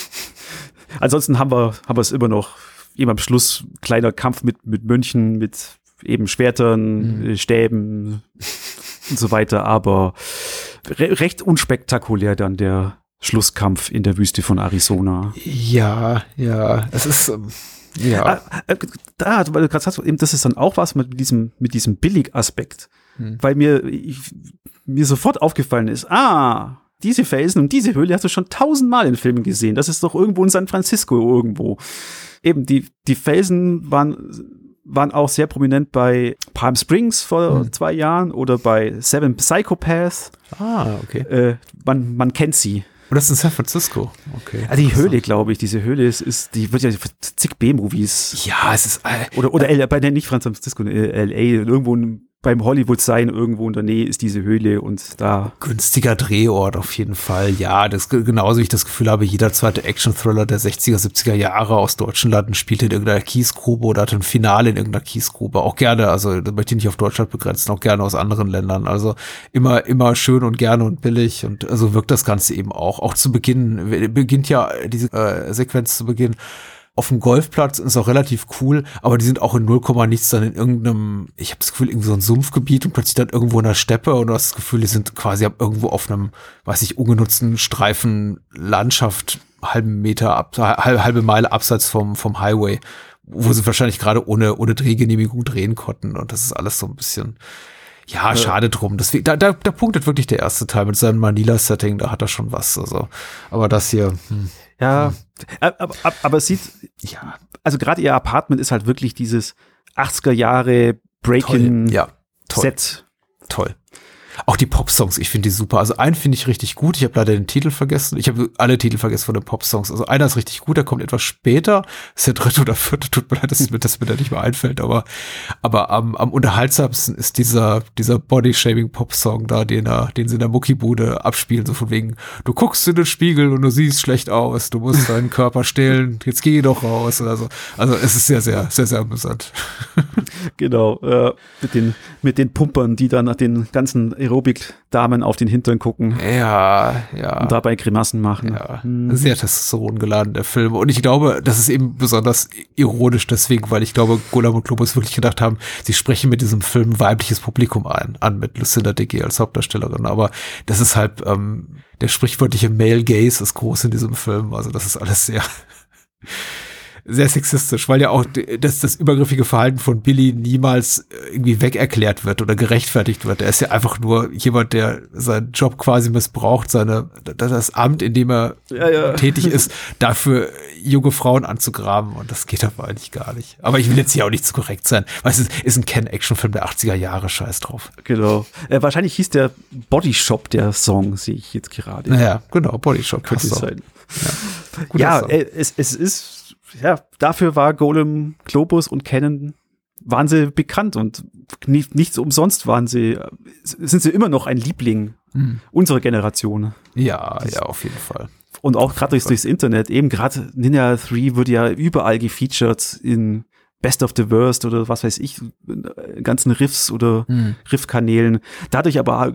*laughs* Ansonsten haben wir, haben wir es immer noch, eben am Schluss kleiner Kampf mit, mit Mönchen, mit eben Schwertern, Mhm. äh, Stäben und so weiter, aber re recht unspektakulär dann der Schlusskampf in der Wüste von Arizona. Ja, ja, es ist, ähm, ja. Ah, äh, da, weil du gerade sagst, eben, das ist dann auch was mit diesem, mit diesem Billig-Aspekt. Hm. Weil mir, ich, mir sofort aufgefallen ist, ah, diese Felsen und diese Höhle hast du schon tausendmal in Filmen gesehen. Das ist doch irgendwo in San Francisco irgendwo. Eben, die, die Felsen waren, waren auch sehr prominent bei Palm Springs vor Hm. zwei Jahren oder bei Seven Psychopaths. Ah, okay. Äh, man, man kennt sie. Und das ist in San Francisco. Okay. Also die Höhle, glaube ich, diese Höhle ist, ist die wird ja zig B-Movies. Ja, es ist. Äh, Oder, oder L, bei der nicht San Francisco, äh, LA, irgendwo in, beim Hollywood sein, irgendwo in der Nähe ist diese Höhle und da. günstiger Drehort auf jeden Fall. Ja, das genauso wie ich das Gefühl habe, jeder zweite Action-Thriller der 60er, 70er Jahre aus deutschen Landen spielt in irgendeiner Kiesgrube oder hat ein Finale in irgendeiner Kiesgrube. Auch gerne, also da möchte ich nicht auf Deutschland begrenzen, auch gerne aus anderen Ländern. Also immer, immer schön und gerne und billig und so also wirkt das Ganze eben auch. Auch zu Beginn, beginnt ja diese äh, Sequenz zu Beginn auf dem Golfplatz ist auch relativ cool, aber die sind auch in 0, nichts dann in irgendeinem, ich habe das Gefühl, irgendwie so ein Sumpfgebiet und plötzlich dann irgendwo in der Steppe und du hast das Gefühl, die sind quasi irgendwo auf einem, weiß ich, ungenutzten Streifen Landschaft, halben Meter, ab, halbe Meile abseits vom, vom Highway, wo sie wahrscheinlich gerade ohne, ohne Drehgenehmigung drehen konnten und das ist alles so ein bisschen, ja, schade drum. Deswegen, da, da, da punktet wirklich der erste Teil mit seinem Manila-Setting, da hat er schon was. Also, aber das hier. Hm. Ja, aber, aber, aber es sieht, ja, also gerade ihr Apartment ist halt wirklich dieses 80er Jahre Break-in ja, toll. Set. Toll. Auch die Pop-Songs, ich finde die super. Also einen finde ich richtig gut. Ich habe leider den Titel vergessen. Ich habe alle Titel vergessen von den Pop-Songs. Also einer ist richtig gut, der kommt etwas später. Ist der dritte oder vierte. Tut mir leid, dass mir das mir da nicht mehr einfällt. Aber, aber am, am unterhaltsamsten ist dieser, dieser Body-Shaming-Pop-Song da, den, er, den sie in der Muckibude abspielen. So von wegen, du guckst in den Spiegel und du siehst schlecht aus. Du musst deinen Körper stehlen. Jetzt geh doch raus. Oder so. Also es ist sehr, sehr, sehr, sehr amüsant. *laughs* Genau, äh, mit, den, mit den Pumpern, die dann nach den ganzen Aerobik-Damen auf den Hintern gucken. Ja, ja. Und dabei Grimassen machen. Ja, hm. sehr Testosteron geladen, der Film. Und ich glaube, das ist eben besonders ironisch deswegen, weil ich glaube, Golam und Globus wirklich gedacht haben, sie sprechen mit diesem Film weibliches Publikum ein, an mit Lucinda Dickey als Hauptdarstellerin. Aber das ist halt, ähm, der sprichwörtliche Male Gaze ist groß in diesem Film. Also das ist alles sehr sehr sexistisch, weil ja auch das, das übergriffige Verhalten von Billy niemals äh, irgendwie wegerklärt wird oder gerechtfertigt wird. Er ist ja einfach nur jemand, der seinen Job quasi missbraucht, seine, das Amt, in dem er ja, ja. tätig ist, dafür junge Frauen anzugraben. Und das geht aber eigentlich gar nicht. Aber ich will jetzt hier auch nicht zu korrekt sein. Weil es ist, ein Ken-Action-Film der 80er Jahre, scheiß drauf. Genau. Äh, wahrscheinlich hieß der Body Shop der Song, sehe ich jetzt gerade. Naja, genau, Body Shop. Könnte sein. Ja, ja äh, es, es ist ja, dafür war Golem, Globus und Canon waren sie bekannt und nicht, nicht so umsonst waren sie, sind sie immer noch ein Liebling mhm. unserer Generation. Ja, ja, auf jeden Fall. Und auch gerade durchs, durchs Internet, eben gerade Ninja 3 wurde ja überall gefeatured in Best of the Worst oder was weiß ich, ganzen Riffs oder mhm. Riffkanälen. Dadurch aber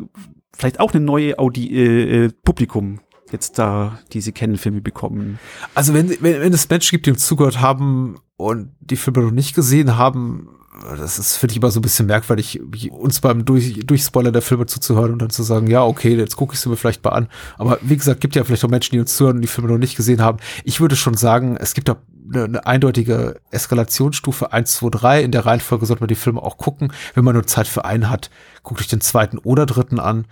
vielleicht auch eine neue Audi äh, äh Publikum jetzt da diese Canon-Filme bekommen. Also wenn, wenn, wenn es Menschen gibt, die uns zugehört haben und die Filme noch nicht gesehen haben, das ist, finde ich, immer so ein bisschen merkwürdig, uns beim Durch, Durchspoiler der Filme zuzuhören und dann zu sagen, ja, okay, jetzt gucke ich sie mir vielleicht mal an. Aber wie gesagt, gibt ja vielleicht auch Menschen, die uns zuhören und die Filme noch nicht gesehen haben. Ich würde schon sagen, es gibt da eine, eine eindeutige Eskalationsstufe 1, 2, 3. In der Reihenfolge sollte man die Filme auch gucken. Wenn man nur Zeit für einen hat, guckt euch den zweiten oder dritten an.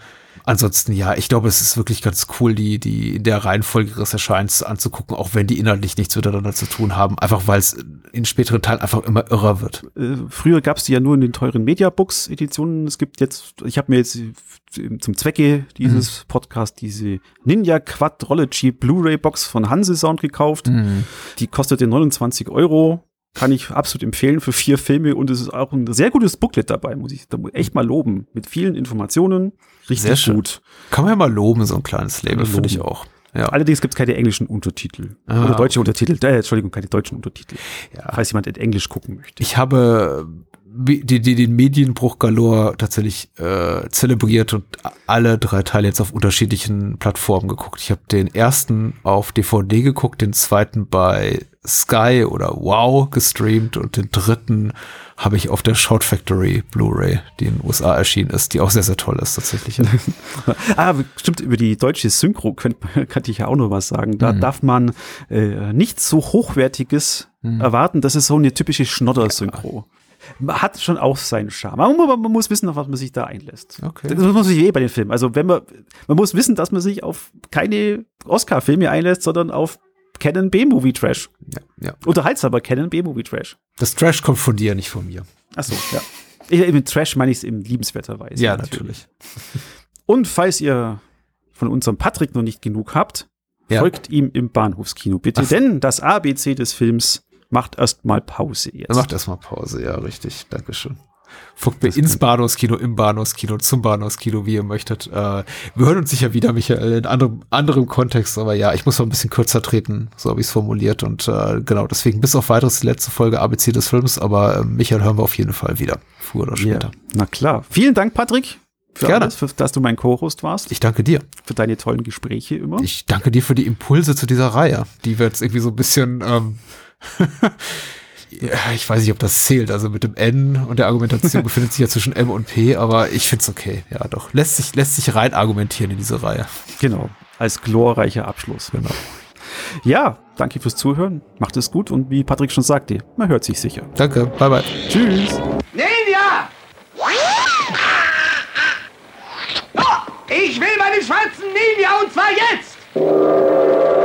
Ansonsten, ja, ich glaube, es ist wirklich ganz cool, die, die in der Reihenfolge ihres Erscheins anzugucken, auch wenn die inhaltlich nichts miteinander zu tun haben, einfach weil es in späteren Teilen einfach immer irrer wird. Äh, früher gab es die ja nur in den teuren Mediabooks-Editionen. Es gibt jetzt, ich habe mir jetzt zum Zwecke dieses mhm. Podcasts diese Ninja Quadrology Blu-ray-Box von Hanse Sound gekauft. Mhm. Die kostete 29 Euro kann ich absolut empfehlen für vier Filme und es ist auch ein sehr gutes Booklet dabei, muss ich echt mal loben. Mit vielen Informationen. Richtig sehr gut. Kann man ja mal loben, so ein kleines Label, finde ich auch. Ja. Allerdings gibt es keine englischen Untertitel. Ah, oder deutsche okay. Untertitel. Äh, Entschuldigung, keine deutschen Untertitel. Ja. Falls jemand in Englisch gucken möchte. Ich habe die, die, den Medienbruch Galore tatsächlich äh, zelebriert und alle drei Teile jetzt auf unterschiedlichen Plattformen geguckt. Ich habe den ersten auf DVD geguckt, den zweiten bei Sky oder Wow gestreamt und den dritten habe ich auf der Shout Factory Blu-ray, die in den USA erschienen ist, die auch sehr, sehr toll ist tatsächlich. *laughs* ah, stimmt, über die deutsche Synchro könnt, *laughs* könnte ich ja auch noch was sagen. Da mhm. darf man äh, nichts so Hochwertiges mhm. erwarten. Das ist so eine typische Schnodder-Synchro. Ja. Hat schon auch seinen Charme. Man, man, muss wissen, auf was man sich da einlässt. Okay. Das muss man sich eh bei den Filmen. Also wenn man, man muss wissen, dass man sich auf keine Oscar-Filme einlässt, sondern auf Canon B-Movie Trash. Ja, ja. Unterhaltsamer Canon B-Movie Trash. Das Trash kommt von dir, nicht von mir. Achso, ja. Ich, mit Trash meine ich es eben liebenswerterweise. Ja, natürlich. Und falls ihr von unserem Patrick noch nicht genug habt, Ja. folgt ihm im Bahnhofskino bitte, Ach so. denn das ABC des Films macht erstmal Pause jetzt. Macht erstmal Pause, ja, richtig. Dankeschön. Folgt mir ins Bahnhofskino, im Bahnhofskino, zum Bahnhofskino, wie ihr möchtet. Äh, wir hören uns sicher wieder, Michael, in anderem, anderem Kontext, aber ja, ich muss mal ein bisschen kürzer treten, so habe ich es formuliert. Und äh, genau, deswegen bis auf weiteres die letzte Folge ABC des Films, aber äh, Michael hören wir auf jeden Fall wieder, früher oder später. na klar. Vielen Dank, Patrick, für Gerne. alles, für, dass du mein Co-Host warst, Ich danke dir. für deine tollen Gespräche immer. Ich danke dir für die Impulse zu dieser Reihe, die wir jetzt irgendwie so ein bisschen, ähm, *laughs* ich weiß nicht, ob das zählt. Also mit dem N und der Argumentation *laughs* befindet sich ja zwischen M und P, aber ich find's okay. Ja, doch. Lässt sich, lässt sich rein argumentieren in diese Reihe. Genau, als glorreicher Abschluss. Genau. Ja, danke fürs Zuhören. Macht es gut und wie Patrick schon sagte, man hört sich sicher. Danke. Bye, bye. Tschüss. Ninja! Ich will meinen schwarzen Ninja und zwar jetzt!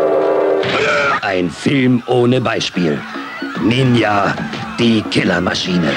Ein Film ohne Beispiel. Ninja, die Killermaschine.